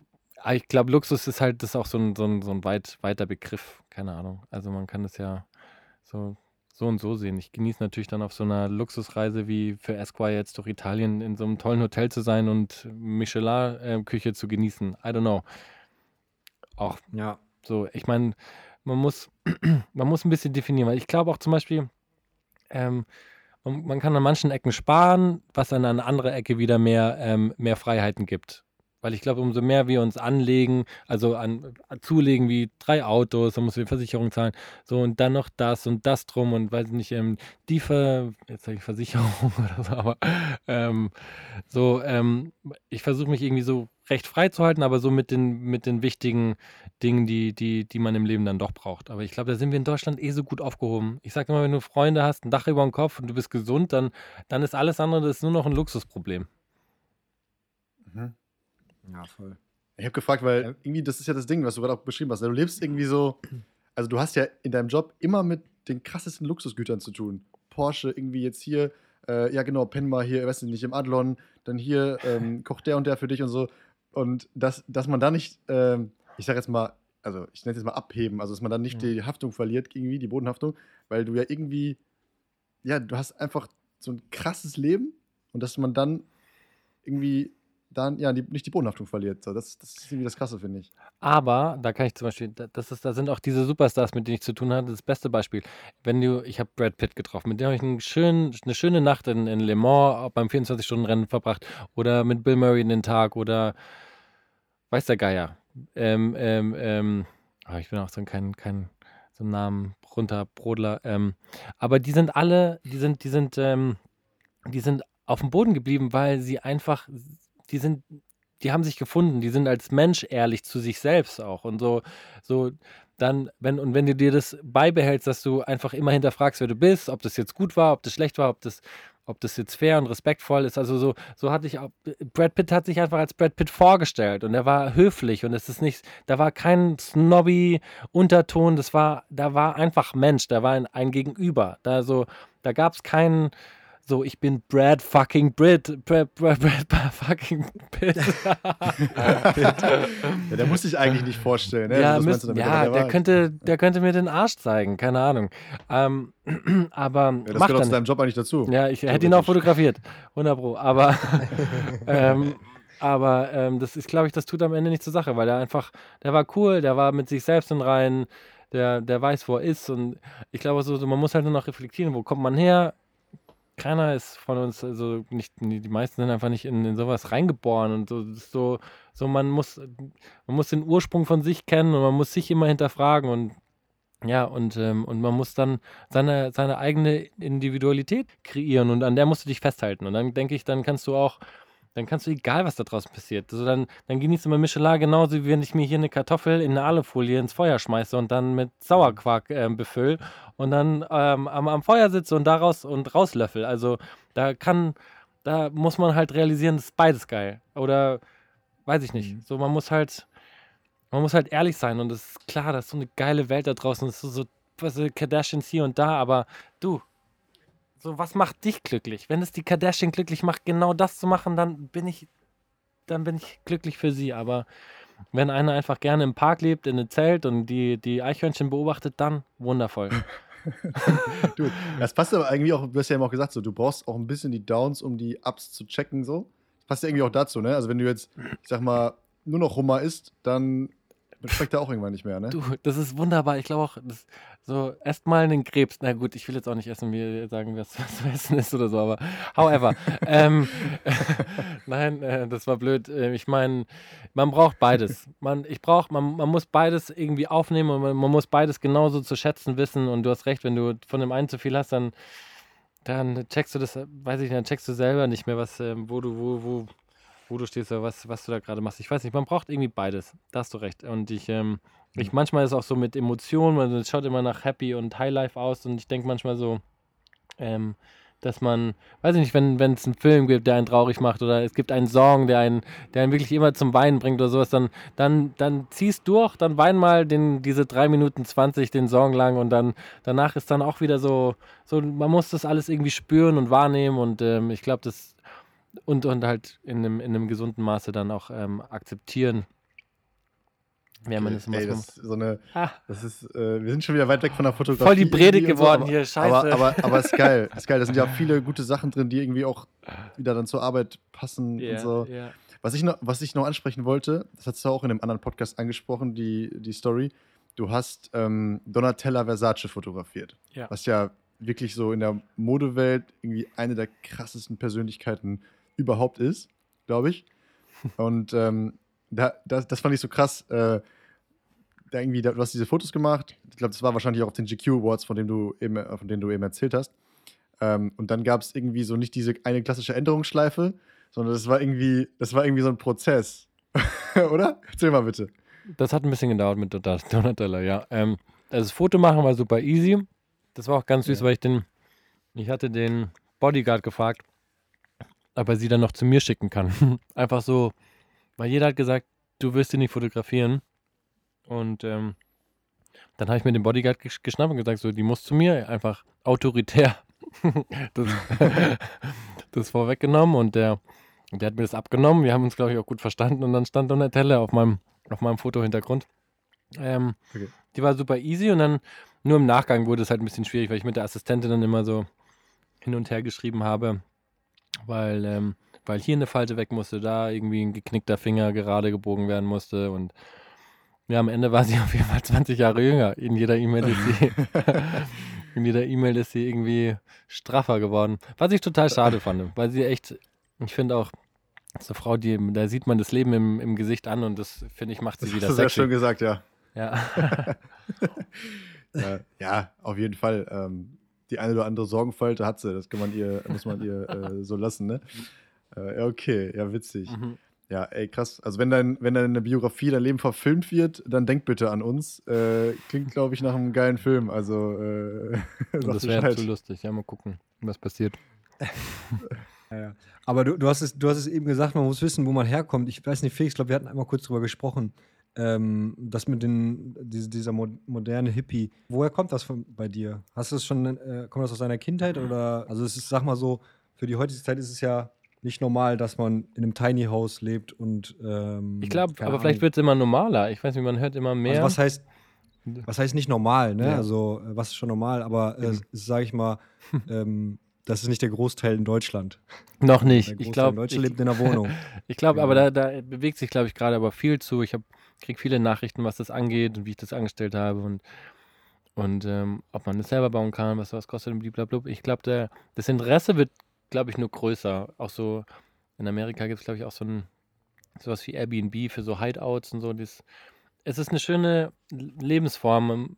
ich glaube, Luxus ist halt, das ist auch so ein, so ein, so ein weit, weiter Begriff, keine Ahnung. Also man kann das ja so so und so sehen. Ich genieße natürlich dann auf so einer Luxusreise wie für Esquire jetzt durch Italien in so einem tollen Hotel zu sein und Michelin-Küche zu genießen. I don't know. Auch, ja, so, ich meine, man muss, <clears throat> man muss ein bisschen definieren, weil ich glaube auch zum Beispiel, ähm, man, man, kann an manchen Ecken sparen, was dann an andere Ecke wieder mehr, ähm, mehr Freiheiten gibt. Weil ich glaube, umso mehr wir uns anlegen, also an, zulegen wie drei Autos, dann musst du die Versicherung zahlen, so und dann noch das und das drum und weiß nicht, ähm, die Ver, jetzt ich Versicherung <laughs> oder so, aber ähm, so, ähm, ich versuche mich irgendwie so recht frei zu halten, aber so mit den, mit den wichtigen Dingen, die, die, die man im Leben dann doch braucht. Aber ich glaube, da sind wir in Deutschland eh so gut aufgehoben. Ich sage immer, wenn du Freunde hast, ein Dach über dem Kopf und du bist gesund, dann, dann ist alles andere, das ist nur noch ein Luxusproblem. Mhm. Ja, voll. Ich habe gefragt, weil ja. irgendwie, das ist ja das Ding, was du gerade auch beschrieben hast. Du lebst irgendwie so, also du hast ja in deinem Job immer mit den krassesten Luxusgütern zu tun. Porsche, irgendwie jetzt hier, äh, ja genau, penn mal hier, weißt du nicht, im Adlon, dann hier ähm, <laughs> kocht der und der für dich und so. Und dass, dass man da nicht, ähm, ich sag jetzt mal, also ich nenne es jetzt mal abheben, also dass man dann nicht ja. die Haftung verliert, irgendwie, die Bodenhaftung, weil du ja irgendwie, ja, du hast einfach so ein krasses Leben und dass man dann irgendwie dann ja die, nicht die Bodenhaftung verliert. So, das, das ist irgendwie das Krasse, finde ich. Aber da kann ich zum Beispiel, das ist, da sind auch diese Superstars, mit denen ich zu tun hatte, das beste Beispiel. Wenn du, ich habe Brad Pitt getroffen, mit dem habe ich einen schönen, eine schöne Nacht in, in Le Mans beim 24-Stunden-Rennen verbracht oder mit Bill Murray in den Tag oder weiß der Geier. Ähm, ähm, ähm, oh, ich bin auch so kein, kein so ein Namen runter, Brodler. Ähm, aber die sind alle, die sind, die sind, ähm, die sind auf dem Boden geblieben, weil sie einfach die sind, die haben sich gefunden, die sind als Mensch ehrlich zu sich selbst auch und so, so dann, wenn, und wenn du dir das beibehältst, dass du einfach immer hinterfragst, wer du bist, ob das jetzt gut war, ob das schlecht war, ob das, ob das jetzt fair und respektvoll ist. Also so, so hatte ich auch, Brad Pitt hat sich einfach als Brad Pitt vorgestellt und er war höflich und es ist nicht, da war kein snobby Unterton, das war, da war einfach Mensch, da war ein, ein Gegenüber. Da so, da gab es keinen, so, ich bin Brad fucking Brit. Brad, Brad, Brad fucking Pitt. <laughs> ja, der muss sich eigentlich nicht vorstellen. Ne? Ja, müsst, ja der, könnte, der könnte mir den Arsch zeigen, keine Ahnung. Ähm, <clears throat> aber ja, das gehört zu deinem Job eigentlich dazu. Ja, ich hätte ihn auch fotografiert. 100 Pro. Aber, <laughs> ähm, aber ähm, das ist, glaube ich, das tut am Ende nicht zur Sache, weil er einfach, der war cool, der war mit sich selbst in Reihen, der, der weiß, wo er ist. Und ich glaube, so, man muss halt nur noch reflektieren, wo kommt man her, keiner ist von uns, also nicht, die meisten sind einfach nicht in, in sowas reingeboren und so, so, so man muss, man muss den Ursprung von sich kennen und man muss sich immer hinterfragen und ja, und, ähm, und man muss dann seine, seine eigene Individualität kreieren und an der musst du dich festhalten. Und dann denke ich, dann kannst du auch dann kannst du, egal was da draußen passiert, also dann, dann genießt du mal Michelin genauso, wie wenn ich mir hier eine Kartoffel in eine Alufolie ins Feuer schmeiße und dann mit Sauerquark äh, befülle und dann ähm, am, am Feuer sitze und daraus und rauslöffel. Also da kann, da muss man halt realisieren, das ist beides geil. Oder weiß ich nicht. Mhm. So, man muss halt, man muss halt ehrlich sein und es ist klar, das ist so eine geile Welt da draußen. Es ist so, so Kardashians hier und da, aber du, so, was macht dich glücklich? Wenn es die Kardashian glücklich macht, genau das zu machen, dann bin ich, dann bin ich glücklich für sie. Aber wenn einer einfach gerne im Park lebt, in einem Zelt und die, die Eichhörnchen beobachtet, dann wundervoll. <laughs> du, das passt aber irgendwie auch, du hast ja eben auch gesagt, so, du brauchst auch ein bisschen die Downs, um die Ups zu checken, so. Das passt ja irgendwie auch dazu, ne? Also wenn du jetzt, ich sag mal, nur noch Hummer isst, dann schmeckt er auch irgendwann nicht mehr, ne? Du, das ist wunderbar. Ich glaube auch, das, so erstmal einen Krebs. Na gut, ich will jetzt auch nicht essen, wie sagen, was, was zu essen ist oder so, aber however. <laughs> ähm, <laughs> nein, äh, das war blöd. Äh, ich meine, man braucht beides. Man, ich brauch, man, man muss beides irgendwie aufnehmen und man, man, muss beides genauso zu schätzen wissen. Und du hast recht, wenn du von dem einen zu viel hast, dann, dann checkst du das, weiß ich nicht, dann checkst du selber nicht mehr, was, äh, wo du, wo, wo wo du stehst oder was, was du da gerade machst. Ich weiß nicht, man braucht irgendwie beides. Da hast du recht. Und ich, ähm, ich manchmal ist es auch so mit Emotionen, weil es schaut immer nach Happy und Highlife aus und ich denke manchmal so, ähm, dass man, weiß ich nicht, wenn es einen Film gibt, der einen traurig macht oder es gibt einen Song, der einen, der einen wirklich immer zum Weinen bringt oder sowas, dann, dann, dann ziehst durch, dann wein mal den, diese 3 Minuten 20 den Song lang und dann danach ist dann auch wieder so, so man muss das alles irgendwie spüren und wahrnehmen und ähm, ich glaube, das und, und halt in einem, in einem gesunden Maße dann auch ähm, akzeptieren. Ja, man ist Ey, das ist so eine, ah. das ist, äh, wir sind schon wieder weit weg von der Fotografie. Voll die Predigt geworden so, aber, hier, scheiße. Aber, aber, aber ist geil, <laughs> ist geil. Da sind ja auch viele gute Sachen drin, die irgendwie auch wieder dann zur Arbeit passen yeah, und so. Yeah. Was, ich noch, was ich noch ansprechen wollte, das hast du auch in einem anderen Podcast angesprochen, die, die Story. Du hast ähm, Donatella Versace fotografiert. Ja. Was ja wirklich so in der Modewelt irgendwie eine der krassesten Persönlichkeiten überhaupt ist, glaube ich. Und ähm, da, das, das fand ich so krass. Äh, da irgendwie, du hast diese Fotos gemacht. Ich glaube, das war wahrscheinlich auch auf den GQ Awards, von, dem du eben, äh, von denen du eben erzählt hast. Ähm, und dann gab es irgendwie so nicht diese eine klassische Änderungsschleife, sondern das war irgendwie, das war irgendwie so ein Prozess. <laughs> Oder? Erzähl mal bitte. Das hat ein bisschen gedauert mit Donatella, ja. Ähm, also das Foto machen war super easy. Das war auch ganz süß, ja. weil ich den, ich hatte den Bodyguard gefragt, ob er sie dann noch zu mir schicken kann. <laughs> Einfach so, weil jeder hat gesagt, du wirst ihn nicht fotografieren. Und ähm, dann habe ich mir den Bodyguard geschnappt und gesagt, so, die muss zu mir, einfach autoritär <laughs> das, <laughs> das vorweggenommen und der, der hat mir das abgenommen. Wir haben uns, glaube ich, auch gut verstanden und dann stand Donatella auf meinem, auf meinem Fotohintergrund. Ähm, okay. Die war super easy und dann nur im Nachgang wurde es halt ein bisschen schwierig, weil ich mit der Assistentin dann immer so hin und her geschrieben habe, weil ähm, weil hier eine Falte weg musste, da irgendwie ein geknickter Finger gerade gebogen werden musste und ja, am Ende war sie <laughs> auf jeden Fall 20 Jahre jünger. In jeder E-Mail ist sie, <laughs> in jeder E-Mail ist sie irgendwie straffer geworden. Was ich total schade fand, weil sie echt, ich finde auch, so eine Frau, die, da sieht man das Leben im, im Gesicht an und das, finde ich, macht sie das wieder sexy. Das hast sehr schön gesagt, ja. Ja. ja, <laughs> ja, auf jeden Fall. Ähm, die eine oder andere Sorgenfalte hat sie, das kann man ihr, muss man ihr äh, <laughs> so lassen, ne? Äh, okay, ja, witzig. Mhm. Ja, ey, krass. Also wenn dein, wenn deine Biografie, dein Leben verfilmt wird, dann denk bitte an uns. Äh, klingt, glaube ich, nach einem geilen Film. Also äh, <laughs> das wäre zu lustig. Ja, mal gucken, was passiert. <laughs> ja, ja. Aber du, du, hast es, du hast es eben gesagt, man muss wissen, wo man herkommt. Ich weiß nicht, Felix, ich glaube, wir hatten einmal kurz drüber gesprochen. Ähm, das mit den, diese, dieser moderne Hippie. Woher kommt das von, bei dir? Hast du es schon, äh, kommt das aus deiner Kindheit oder? Also es ist, sag mal so, für die heutige Zeit ist es ja nicht normal, dass man in einem Tiny House lebt und. Ähm, ich glaube, aber Ahnung. vielleicht wird es immer normaler. Ich weiß nicht, man hört immer mehr. Also was heißt, was heißt nicht normal, ne? Ja. Also, was ist schon normal, aber äh, sage ich mal, <laughs> ähm, das ist nicht der Großteil in Deutschland. Noch nicht. Ich glaube, Deutschland lebt in der Wohnung. <laughs> ich glaube, aber da, da, bewegt sich, glaube ich, gerade aber viel zu. Ich kriege viele Nachrichten, was das angeht und wie ich das angestellt habe und und ähm, ob man das selber bauen kann, was was kostet und blablabla. Ich glaube, das Interesse wird glaube ich, nur größer. Auch so in Amerika gibt es, glaube ich, auch so ein sowas wie Airbnb für so Hideouts und so. Das, es ist eine schöne Lebensform. Ähm,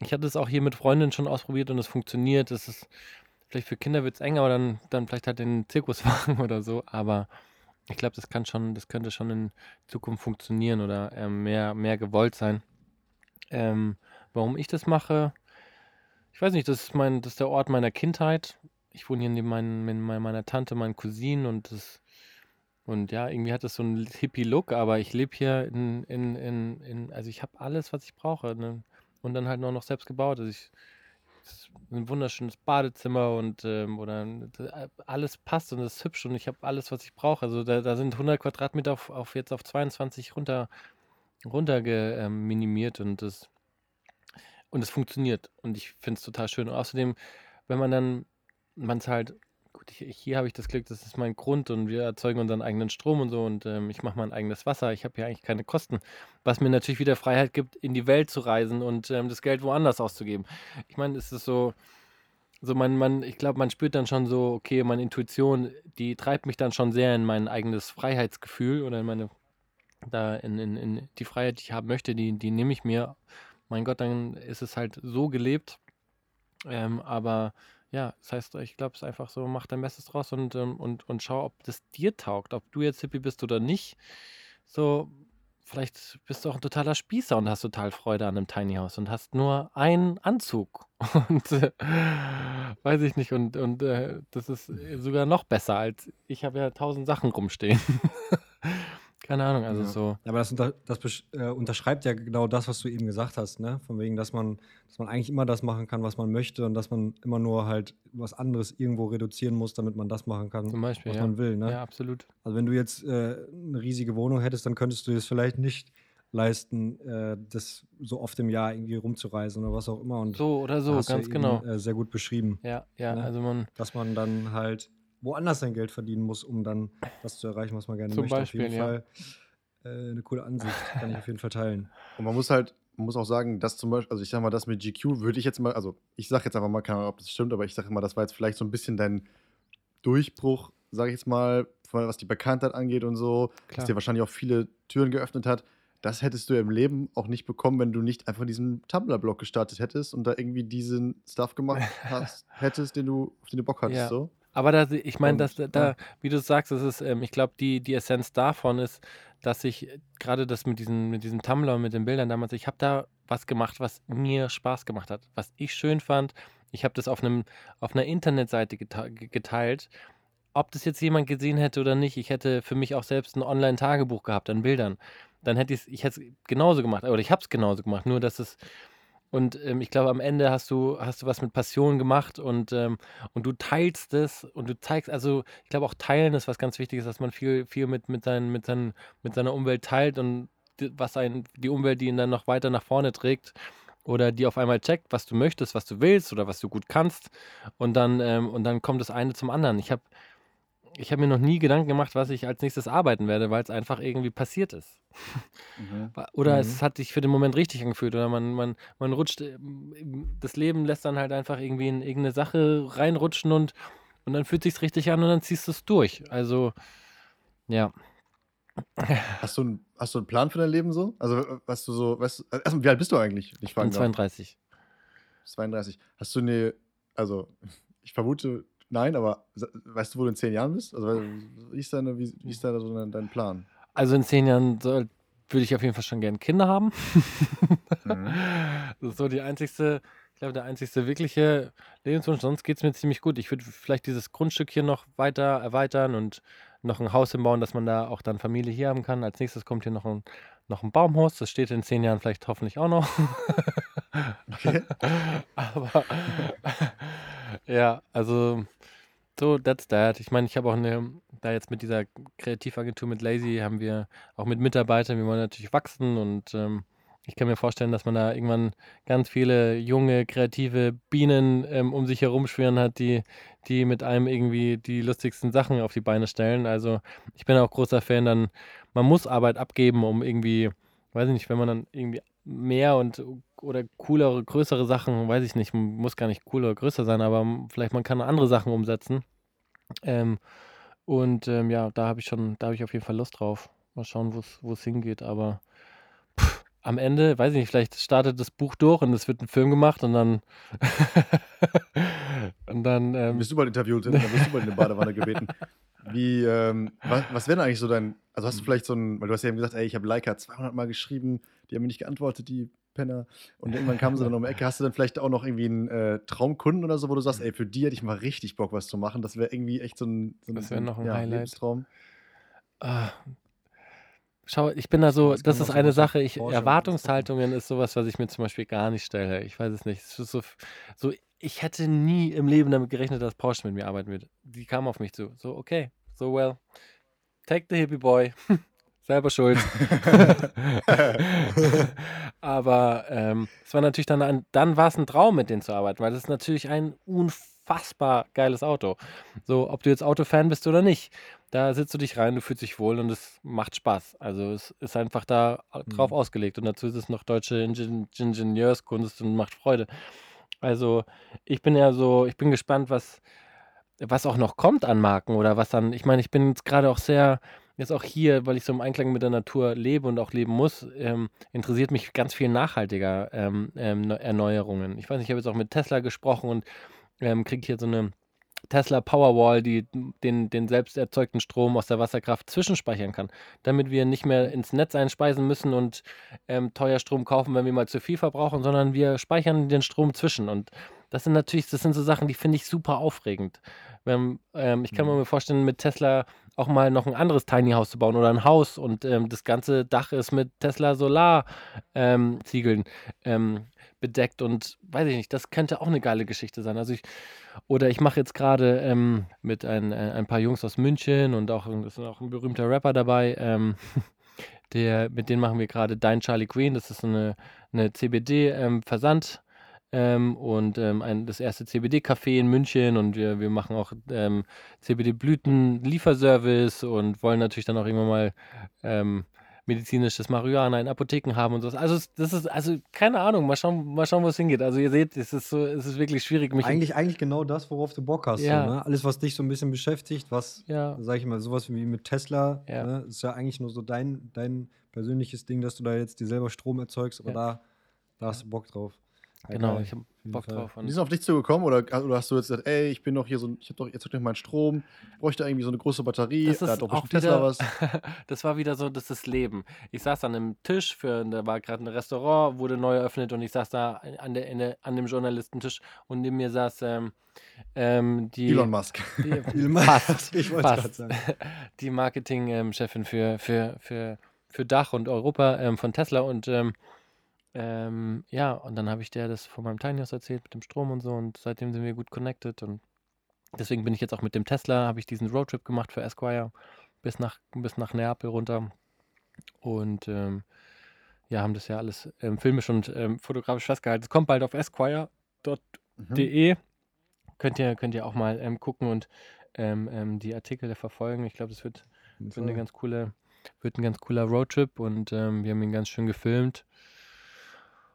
ich hatte es auch hier mit Freundinnen schon ausprobiert und es funktioniert. Es ist vielleicht für Kinder wird es eng, aber dann, dann vielleicht halt den Zirkuswagen <laughs> oder so. Aber ich glaube, das kann schon, das könnte schon in Zukunft funktionieren oder äh, mehr, mehr gewollt sein. Ähm, warum ich das mache, ich weiß nicht, das ist mein, das ist der Ort meiner Kindheit ich wohne hier neben meinen, mit meiner Tante, meinen Cousinen und das und ja, irgendwie hat das so einen Hippie-Look, aber ich lebe hier in, in, in, in, also ich habe alles, was ich brauche. Ne? Und dann halt nur noch selbst gebaut. Also ich, ein wunderschönes Badezimmer und ähm, oder alles passt und ist hübsch und ich habe alles, was ich brauche. Also da, da sind 100 Quadratmeter auf, auf jetzt auf 22 runter, runter ähm, minimiert und das und es funktioniert und ich finde es total schön. Und außerdem, wenn man dann man es halt, gut, ich, hier habe ich das Glück, das ist mein Grund und wir erzeugen unseren eigenen Strom und so und ähm, ich mache mein eigenes Wasser. Ich habe ja eigentlich keine Kosten, was mir natürlich wieder Freiheit gibt, in die Welt zu reisen und ähm, das Geld woanders auszugeben. Ich meine, es ist so, so man, man, ich glaube, man spürt dann schon so, okay, meine Intuition, die treibt mich dann schon sehr in mein eigenes Freiheitsgefühl oder in meine, da in, in, in die Freiheit, die ich haben möchte, die, die nehme ich mir. Mein Gott, dann ist es halt so gelebt. Ähm, aber ja, das heißt, ich glaube, es ist einfach so, mach dein Bestes draus und, ähm, und, und schau, ob das dir taugt, ob du jetzt Hippie bist oder nicht. So, vielleicht bist du auch ein totaler Spießer und hast total Freude an einem Tiny House und hast nur einen Anzug. <laughs> Und äh, weiß ich nicht, und, und äh, das ist sogar noch besser als ich habe ja tausend Sachen rumstehen. <laughs> Keine Ahnung, also Ja. so. Aber das, unter, das äh, unterschreibt ja genau das, was du eben gesagt hast, ne? Von wegen, dass man, dass man eigentlich immer das machen kann, was man möchte und dass man immer nur halt was anderes irgendwo reduzieren muss, damit man das machen kann, Zum Beispiel, was ja. man will, ne? Ja, absolut. Also wenn du jetzt äh, eine riesige Wohnung hättest, dann könntest du es vielleicht nicht leisten, äh, das so oft im Jahr irgendwie rumzureisen oder was auch immer. Und So oder so, du ja ganz eben, genau. Äh, sehr gut beschrieben, Ja, ja, ne? also man, dass man dann halt woanders sein Geld verdienen muss, um dann das zu erreichen, was man gerne Zum möchte. auf jeden Beispiel, ja. Fall äh, eine coole Ansicht, kann ich auf jeden Fall teilen. Und man muss halt, man muss auch sagen, dass zum Beispiel, also ich sag mal, das mit GQ würde ich jetzt mal, also ich sag jetzt einfach mal, keine Ahnung, ob das stimmt, aber ich sage mal, das war jetzt vielleicht so ein bisschen dein Durchbruch, sage ich jetzt mal, von- was die Bekanntheit angeht und so, dass klar. dir wahrscheinlich auch viele Türen geöffnet hat. Das hättest du im Leben auch nicht bekommen, wenn du nicht einfach diesen Tumblr-Blog gestartet hättest und da irgendwie diesen Stuff gemacht <laughs> hast, hättest, den du, auf den du Bock hattest. Ja. So. Aber da, ich meine, dass da, da, wie du sagst, das ist, ähm, ich glaube, die, die Essenz davon ist, dass ich äh, gerade das mit diesen, mit diesem Tumblr und mit den Bildern damals, ich habe da was gemacht, was mir Spaß gemacht hat, was ich schön fand. Ich habe das auf einem, auf einer Internetseite gete- ge- geteilt. Ob das jetzt jemand gesehen hätte oder nicht, ich hätte für mich auch selbst ein Online-Tagebuch gehabt an Bildern. Dann hätte ich hätte es genauso gemacht, oder ich habe es genauso gemacht, nur dass es und ähm, ich glaube, am Ende hast du, hast du was mit Passion gemacht und, ähm, und du teilst es und du zeigst, also ich glaube auch teilen ist was ganz Wichtiges, dass man viel, viel mit, mit, seinen, mit, seinen, mit seiner Umwelt teilt und was ein, die Umwelt, die ihn dann noch weiter nach vorne trägt oder die auf einmal checkt, was du möchtest, was du willst oder was du gut kannst und dann, ähm, und dann kommt das eine zum anderen. Ich habe ich hab mir noch nie Gedanken gemacht, was ich als nächstes arbeiten werde, weil es einfach irgendwie passiert ist. Wa- Oder Mhm. es hat sich für den Moment richtig angefühlt. Oder man, man, man rutscht, ähm, das Leben lässt dann halt einfach irgendwie in irgendeine Sache reinrutschen und, und dann fühlt sich's richtig an und dann ziehst du es durch. Also, ja. Hast, du einen, hast du einen Plan für dein Leben so? Also, äh, was du so, weißt, du- erstmal, wie alt bist du eigentlich? Ich Ich bin fragen darf. 32. 32. Hast du eine, also ich vermute, nein, aber weißt du, wo du in zehn Jahren bist? Also wie ist, deine, wie, wie ist da so dein, dein Plan? Also in zehn Jahren soll, würde ich auf jeden Fall schon gerne Kinder haben. Mhm. <laughs> Das ist so die einzigste, ich glaube, der einzigste wirkliche Lebenswunsch. Sonst geht es mir ziemlich gut. Ich würde vielleicht dieses Grundstück hier noch weiter erweitern und noch ein Haus hinbauen, dass man da auch dann Familie hier haben kann. Als nächstes kommt hier noch ein, noch ein Baumhaus. Das steht in zehn Jahren vielleicht hoffentlich auch noch. <laughs> Aber <laughs> ja, also so, that's that. Ich meine, ich habe auch eine, da jetzt mit dieser Kreativagentur mit Lazy haben wir auch mit Mitarbeitern, wir wollen natürlich wachsen und ähm, ich kann mir vorstellen, dass man da irgendwann ganz viele junge, kreative Bienen ähm, um sich herum schwirren hat, die, die mit einem irgendwie die lustigsten Sachen auf die Beine stellen. Also ich bin auch großer Fan, dann, man muss Arbeit abgeben, um irgendwie, weiß ich nicht, wenn man dann irgendwie mehr und oder coolere, größere Sachen, weiß ich nicht, muss gar nicht cooler oder größer sein, aber vielleicht man kann andere Sachen umsetzen. Ähm, und ähm, ja, da habe ich schon, da habe ich auf jeden Fall Lust drauf. Mal schauen, wo es hingeht, aber pff, am Ende, weiß ich nicht, vielleicht startet das Buch durch und es wird ein Film gemacht und dann <laughs> und dann ähm, bist du bald interviewt, dann bist du bald in eine Badewanne gebeten. Wie, ähm, was, was wäre denn eigentlich so dein, also hast du vielleicht so ein, weil du hast ja eben gesagt, ey, ich habe Leica 200 Mal geschrieben, die haben mir nicht geantwortet, die Penner. Und irgendwann kamen sie dann um die Ecke. Hast du dann vielleicht auch noch irgendwie einen äh, Traumkunden oder so, wo du sagst, ey, für die hätte ich mal richtig Bock, was zu machen. Das wäre irgendwie echt so ein, so Das so wär noch ein ja, Highlight. Lebenstraum. Ah, Schau, ich bin da so, Das das ist eine Sache, ich, Erwartungshaltungen ist sowas, was ich mir zum Beispiel gar nicht stelle. Ich weiß es nicht. Es so, so, ich hätte nie im Leben damit gerechnet, dass Porsche mit mir arbeiten wird. Die kam auf mich zu. So, okay, so well. Take the hippie boy. <laughs> Selber schuld. <laughs> <laughs> Aber ähm, es war natürlich dann, ein, dann war es ein Traum, mit denen zu arbeiten, weil das ist natürlich ein unfassbar geiles Auto. So, ob du jetzt Autofan bist oder nicht, da sitzt du dich rein, du fühlst dich wohl und es macht Spaß. Also es ist einfach da drauf Mhm. ausgelegt und dazu ist es noch deutsche Ingen Ingenieurskunst und macht Freude. Also ich bin ja so, ich bin gespannt, was, was auch noch kommt an Marken oder was dann, ich meine, ich bin jetzt gerade auch sehr, jetzt auch hier, weil ich so im Einklang mit der Natur lebe und auch leben muss, ähm, interessiert mich ganz viel nachhaltiger ähm, ähm, Neu- Erneuerungen. Ich weiß nicht, ich habe jetzt auch mit Tesla gesprochen und ähm, kriege hier so eine Tesla Powerwall, die den, den selbst erzeugten Strom aus der Wasserkraft zwischenspeichern kann, damit wir nicht mehr ins Netz einspeisen müssen und ähm, teuer Strom kaufen, wenn wir mal zu viel verbrauchen, sondern wir speichern den Strom zwischen. Und das sind natürlich, das sind so Sachen, die finde ich super aufregend. Wenn, ähm, ich kann mhm. mir vorstellen, mit Tesla auch mal noch ein anderes Tiny House zu bauen oder ein Haus und ähm, das ganze Dach ist mit Tesla Solar-Ziegeln ähm, ähm, bedeckt und weiß ich nicht, das könnte auch eine geile Geschichte sein. Also ich, oder ich mache jetzt gerade ähm, mit ein, ein paar Jungs aus München und auch, es ist auch ein berühmter Rapper dabei, ähm, <laughs> der, mit denen machen wir gerade Dein Charlie Queen, das ist eine, eine CBD-Versand- ähm, und ähm, ein, das erste CBD-Café in München und wir, wir machen auch ähm, CBD-Blüten-Lieferservice und wollen natürlich dann auch irgendwann mal ähm, medizinisches Marihuana in Apotheken haben und so. Also das ist, also keine Ahnung, mal schauen, mal schauen, wo es hingeht. Also ihr seht, es ist so, es ist wirklich schwierig, mich. Eigentlich, eigentlich genau das, worauf du Bock hast. Ja. So, ne? Alles, was dich so ein bisschen beschäftigt, was, ja. sag ich mal, sowas wie mit Tesla, ja. ne? ist ja eigentlich nur so dein, dein persönliches Ding, dass du da jetzt dir selber Strom erzeugst, aber da, da hast du Bock drauf. Genau, ich habe Bock Fall. drauf. die sind auf dich zugekommen oder, oder hast du jetzt gesagt, ey, ich bin doch hier so, ich habe doch jetzt noch meinen Strom, bräuchte irgendwie so eine große Batterie, das da hat doch auch wieder, Tesla was. <laughs> das war wieder so, das ist Leben. Ich saß an einem Tisch, für, da war gerade ein Restaurant, wurde neu eröffnet und ich saß da an, der, der, an dem Journalistentisch und neben mir saß ähm, ähm, die Elon Musk. Die, <laughs> Elon Musk. <laughs> ich wollte gerade sagen. Die Marketingchefin für, für, für, für Dach und Europa ähm, von Tesla und ähm, ja, und dann habe ich der das von meinem Tiny House erzählt mit dem Strom und so und seitdem sind wir gut connected und deswegen bin ich jetzt auch mit dem Tesla, habe ich diesen Roadtrip gemacht für Esquire bis nach, bis nach Neapel runter und ähm, ja, haben das ja alles ähm, filmisch und ähm, fotografisch festgehalten. Es kommt bald auf esquire.de. Mhm. Könnt, ihr, könnt ihr auch mal ähm, gucken und ähm, die Artikel verfolgen. Ich glaube, das wird, wird, eine ganz coole, wird ein ganz cooler Roadtrip und wir haben ihn ganz schön gefilmt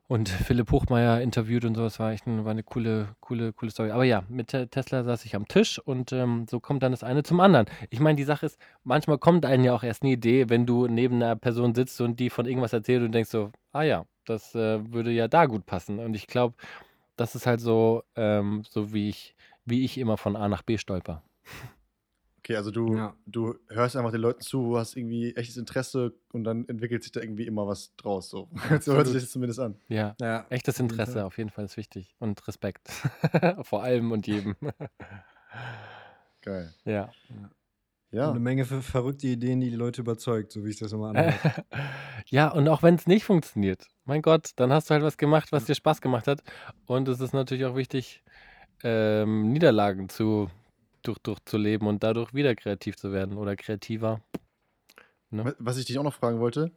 und Philipp Hochmeier interviewt und so. Das war echt eine, war eine coole, coole, coole Story. Aber ja, mit Tesla saß ich am Tisch und ähm, so kommt dann das eine zum anderen. Ich meine, die Sache ist, manchmal kommt einem ja auch erst eine Idee, wenn du neben einer Person sitzt und die von irgendwas erzählt und denkst so, ah ja, das äh, würde ja da gut passen. Und ich glaube, das ist halt so, ähm, so wie ich, wie ich immer von A nach B stolper. Okay, also du, Ja. du hörst einfach den Leuten zu, hast irgendwie echtes Interesse und dann entwickelt sich da irgendwie immer was draus. So, <laughs> so hört sich das zumindest an. Ja, Ja, echtes Interesse auf jeden Fall ist wichtig. Und Respekt. <laughs> Vor allem und jedem. <laughs> Geil. Ja. Ja. Eine Menge ver verrückte Ideen, die die Leute überzeugt, so wie ich das immer anhöre. Ja, und auch wenn es nicht funktioniert, mein Gott, dann hast du halt was gemacht, was dir Spaß gemacht hat. Und es ist natürlich auch wichtig, ähm, Niederlagen zu durch, durchzuleben und dadurch wieder kreativ zu werden oder kreativer. Ne? Was ich dich auch noch fragen wollte,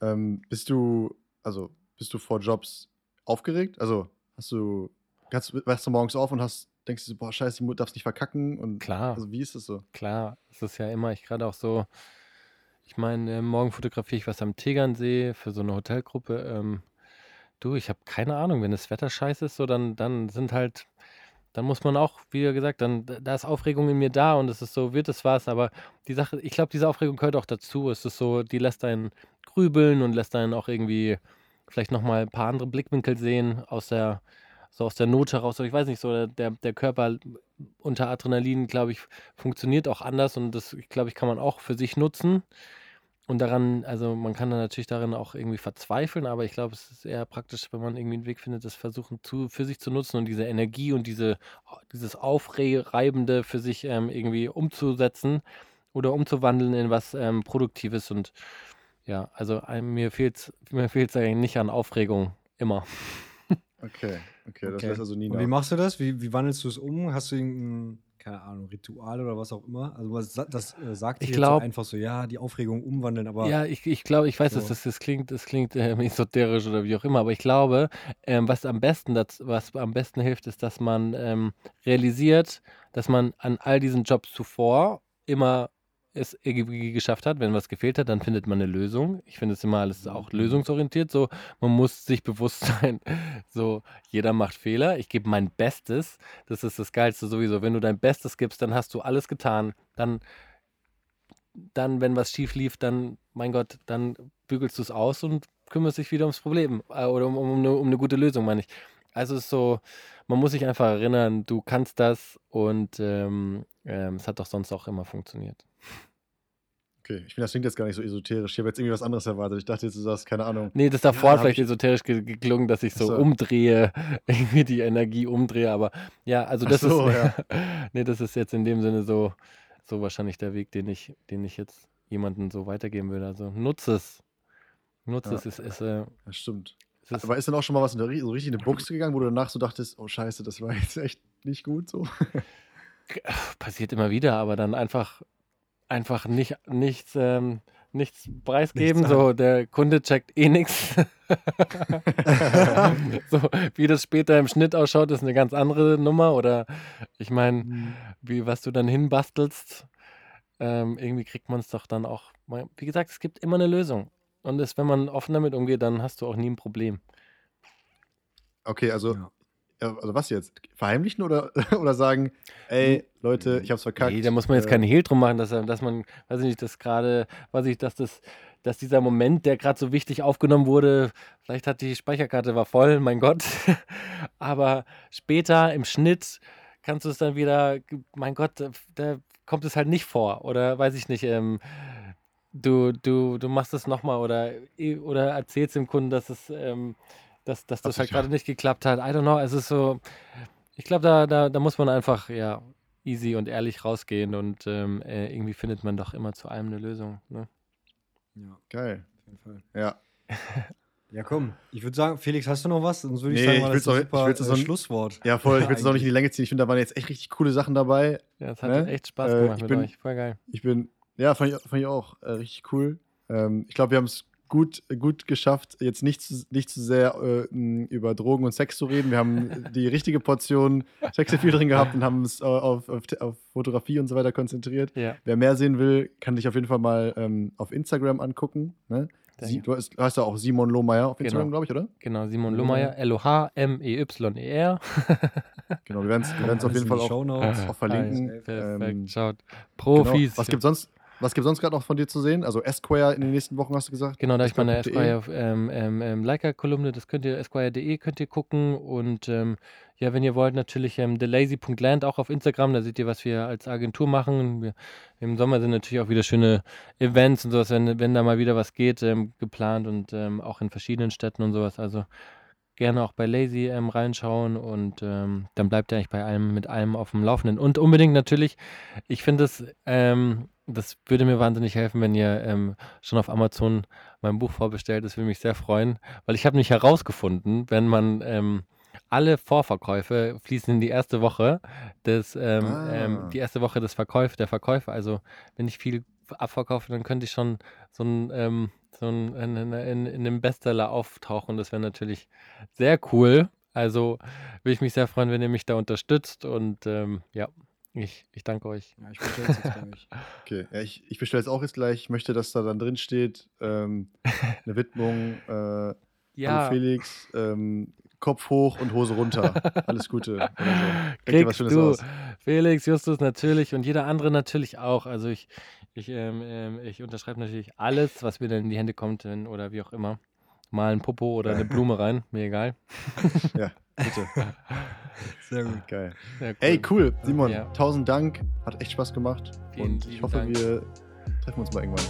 ähm, bist du, also bist du vor Jobs aufgeregt? Also hast du, kannst, wachst du morgens auf und hast, denkst du, boah, scheiße, du darfst nicht verkacken und klar. Also wie ist das so? Klar, es ist ja immer, ich gerade auch so, ich meine, äh, morgen fotografiere ich was am Tegernsee für so eine Hotelgruppe. Ähm, du, ich habe keine Ahnung, wenn das Wetter scheiße ist, so dann, dann sind halt dann muss man auch, wie gesagt, dann da ist Aufregung in mir da und es ist so, wird es was, aber die Sache, ich glaube, diese Aufregung gehört auch dazu. Es ist so, die lässt einen grübeln und lässt einen auch irgendwie vielleicht nochmal ein paar andere Blickwinkel sehen aus der, so aus der Not heraus. Ich weiß nicht, so der, der Körper unter Adrenalin, glaube ich, funktioniert auch anders und das, glaube ich, kann man auch für sich nutzen. Und daran, also man kann dann natürlich darin auch irgendwie verzweifeln, aber ich glaube, es ist eher praktisch, wenn man irgendwie einen Weg findet, das versuchen zu, für sich zu nutzen und diese Energie und diese, dieses Aufreibende für sich ähm, irgendwie umzusetzen oder umzuwandeln in was ähm, Produktives. Und ja, also ähm, mir fehlt es mir fehlt's eigentlich nicht an Aufregung, immer. Okay, okay, das heißt also nie Und wie machst du das? Wie, wie wandelst du es um? Hast du irgendein keine Ahnung, Ritual oder was auch immer. Also das, das äh, sagt ich glaub, so einfach so, ja, die Aufregung umwandeln, aber. Ja, ich, ich glaube, ich weiß, so. dass das, das klingt, das klingt äh, esoterisch oder wie auch immer, aber ich glaube, ähm, was am besten das, was am besten hilft, ist, dass man ähm, realisiert, dass man an all diesen Jobs zuvor immer es irgendwie geschafft hat. Wenn was gefehlt hat, dann findet man eine Lösung. Ich finde es immer alles auch mhm. lösungsorientiert. So, man muss sich bewusst <laughs> sein, so, jeder macht Fehler. Ich gebe mein Bestes. Das ist das Geilste sowieso. Wenn du dein Bestes gibst, dann hast du alles getan. Dann, dann wenn was schief lief, dann, mein Gott, dann bügelst du es aus und kümmerst dich wieder ums Problem äh, oder um, um, eine, um eine gute Lösung, meine ich. Also es ist so, man muss sich einfach erinnern, du kannst das und ähm, ähm, es hat doch sonst auch immer funktioniert. Okay, ich finde, das klingt jetzt gar nicht so esoterisch. Ich habe jetzt irgendwie was anderes erwartet. Ich dachte jetzt, du sagst, keine Ahnung. Nee, das davor ja, vielleicht esoterisch geklungen, dass ich so, so, umdrehe, <laughs> irgendwie die Energie umdrehe, aber ja, also das so, ist, ja. <laughs> nee, das ist jetzt in dem Sinne so, so wahrscheinlich der Weg, den ich, den ich jetzt jemandem so weitergeben würde. Also nutze es. Nutze ja. es. Ist, ist, äh, das stimmt. Ist aber ist dann auch schon mal was in der, so richtig in eine Buchse gegangen, wo du danach so dachtest, oh Scheiße, das war jetzt echt nicht gut so? <laughs> Passiert immer wieder, aber dann einfach einfach nicht, nichts, ähm, nichts preisgeben. Nichts so, der Kunde checkt eh nichts. <laughs> <laughs> so, wie das später im Schnitt ausschaut, ist eine ganz andere Nummer. Oder ich meine, mhm. wie was du dann hinbastelst, ähm, irgendwie kriegt man es doch dann auch. Wie gesagt, es gibt immer eine Lösung. Und das, wenn man offen damit umgeht, dann hast du auch nie ein Problem. Okay, also ja also was jetzt? Verheimlichen oder, <laughs> oder sagen, ey, Leute, ich hab's verkackt. Nee, da muss man jetzt äh, keinen Hehl drum machen, dass, dass man, weiß ich nicht, dass gerade, weiß ich, dass das, dass dieser Moment, der gerade so wichtig aufgenommen wurde, vielleicht hat die Speicherkarte war voll, mein Gott. <laughs> Aber später im Schnitt kannst du es dann wieder, mein Gott, da kommt es halt nicht vor. Oder weiß ich nicht, ähm, du, du, du machst es nochmal oder, oder erzählst dem Kunden, dass es ähm, dass, dass das halt gerade nicht geklappt hat. I don't know. Es ist so, ich glaube, da, da, da muss man einfach ja easy und ehrlich rausgehen und ähm, äh, irgendwie findet man doch immer zu allem eine Lösung. Ne? Ja, geil. Auf jeden Fall. Ja. <laughs> Ja, komm. Ich würde sagen, Felix, hast du noch was? Sonst würde ich nee, sagen, ich das ist ein super ich äh, Schlusswort. Ja, voll. Ich will es auch nicht in die Länge ziehen. Ich finde, da waren jetzt echt richtig coole Sachen dabei. Ja, es hat ne? echt Spaß äh, gemacht äh, mit bin, euch. Voll geil. Ich bin, ja, fand ich, fand ich auch äh, richtig cool. Ähm, ich glaube, wir haben es gut, gut geschafft, jetzt nicht zu, nicht zu sehr äh, über Drogen und Sex zu reden. Wir haben <laughs> die richtige Portion Sexappeal drin gehabt und haben es auf, auf, auf, Fotografie und so weiter konzentriert. Ja. Wer mehr sehen will, kann dich auf jeden Fall mal ähm, auf Instagram angucken. Ne? Sie, du, hast, hast ja auch Simon Lohmeier auf Instagram, genau. glaube ich, oder? Genau, Simon Lohmeier, L-O-H-M-E-Y-E-R. <laughs> genau, wir werden es auf jeden Fall auch, auch verlinken. Ah, Perfekt, ähm, schaut. Profis. Genau. Was gibt sonst? Was gibt es sonst gerade noch von dir zu sehen? Also Esquire in den nächsten Wochen hast du gesagt? Genau, da ich meine Esquire ähm, ähm, ähm, Leica-Kolumne, das könnt ihr, esquire.de könnt ihr gucken und ähm, ja, wenn ihr wollt, natürlich ähm, thelazy.land auch auf Instagram, da seht ihr, was wir als Agentur machen. Wir, Im Sommer sind natürlich auch wieder schöne Events und sowas, wenn, wenn da mal wieder was geht, ähm, geplant und ähm, auch in verschiedenen Städten und sowas. Also gerne auch bei Lazy ähm, reinschauen und ähm, dann bleibt ihr eigentlich bei allem mit allem auf dem Laufenden. Und unbedingt natürlich, ich finde es ähm, das würde mir wahnsinnig helfen, wenn ihr ähm, schon auf Amazon mein Buch vorbestellt. Das würde mich sehr freuen, weil ich habe nicht herausgefunden, wenn man ähm, alle Vorverkäufe fließen in die erste Woche des, ähm, ähm ah. die erste Woche des Verkäufs, der Verkäufe. Also wenn ich viel abverkaufe, dann könnte ich schon so ein, ähm, so ein in, in, in, in einem Bestseller auftauchen. Das wäre natürlich sehr cool. Also würde ich mich sehr freuen, wenn ihr mich da unterstützt und ähm, ja. Ich, ich danke euch. Ja, ich bestelle es jetzt gleich. <laughs> Okay, ja, ich, ich bestelle es auch jetzt gleich. Ich möchte, dass da dann drin steht, ähm, eine Widmung. Äh, ja. Felix, ähm, Kopf hoch und Hose runter. Alles Gute. Also, Kriegst du, aus. Felix, Justus natürlich und jeder andere natürlich auch. Also ich, ich, ähm, ähm ich unterschreibe natürlich alles, was mir dann in die Hände kommt oder wie auch immer. Mal ein Popo oder eine Blume rein, mir egal. ja. <laughs> Bitte. <laughs> Sehr gut. Geil. Cool. Ey, cool. Simon, ja. tausend Dank. Hat echt Spaß gemacht. Vielen, und ich hoffe, Dank. wir treffen uns mal irgendwann.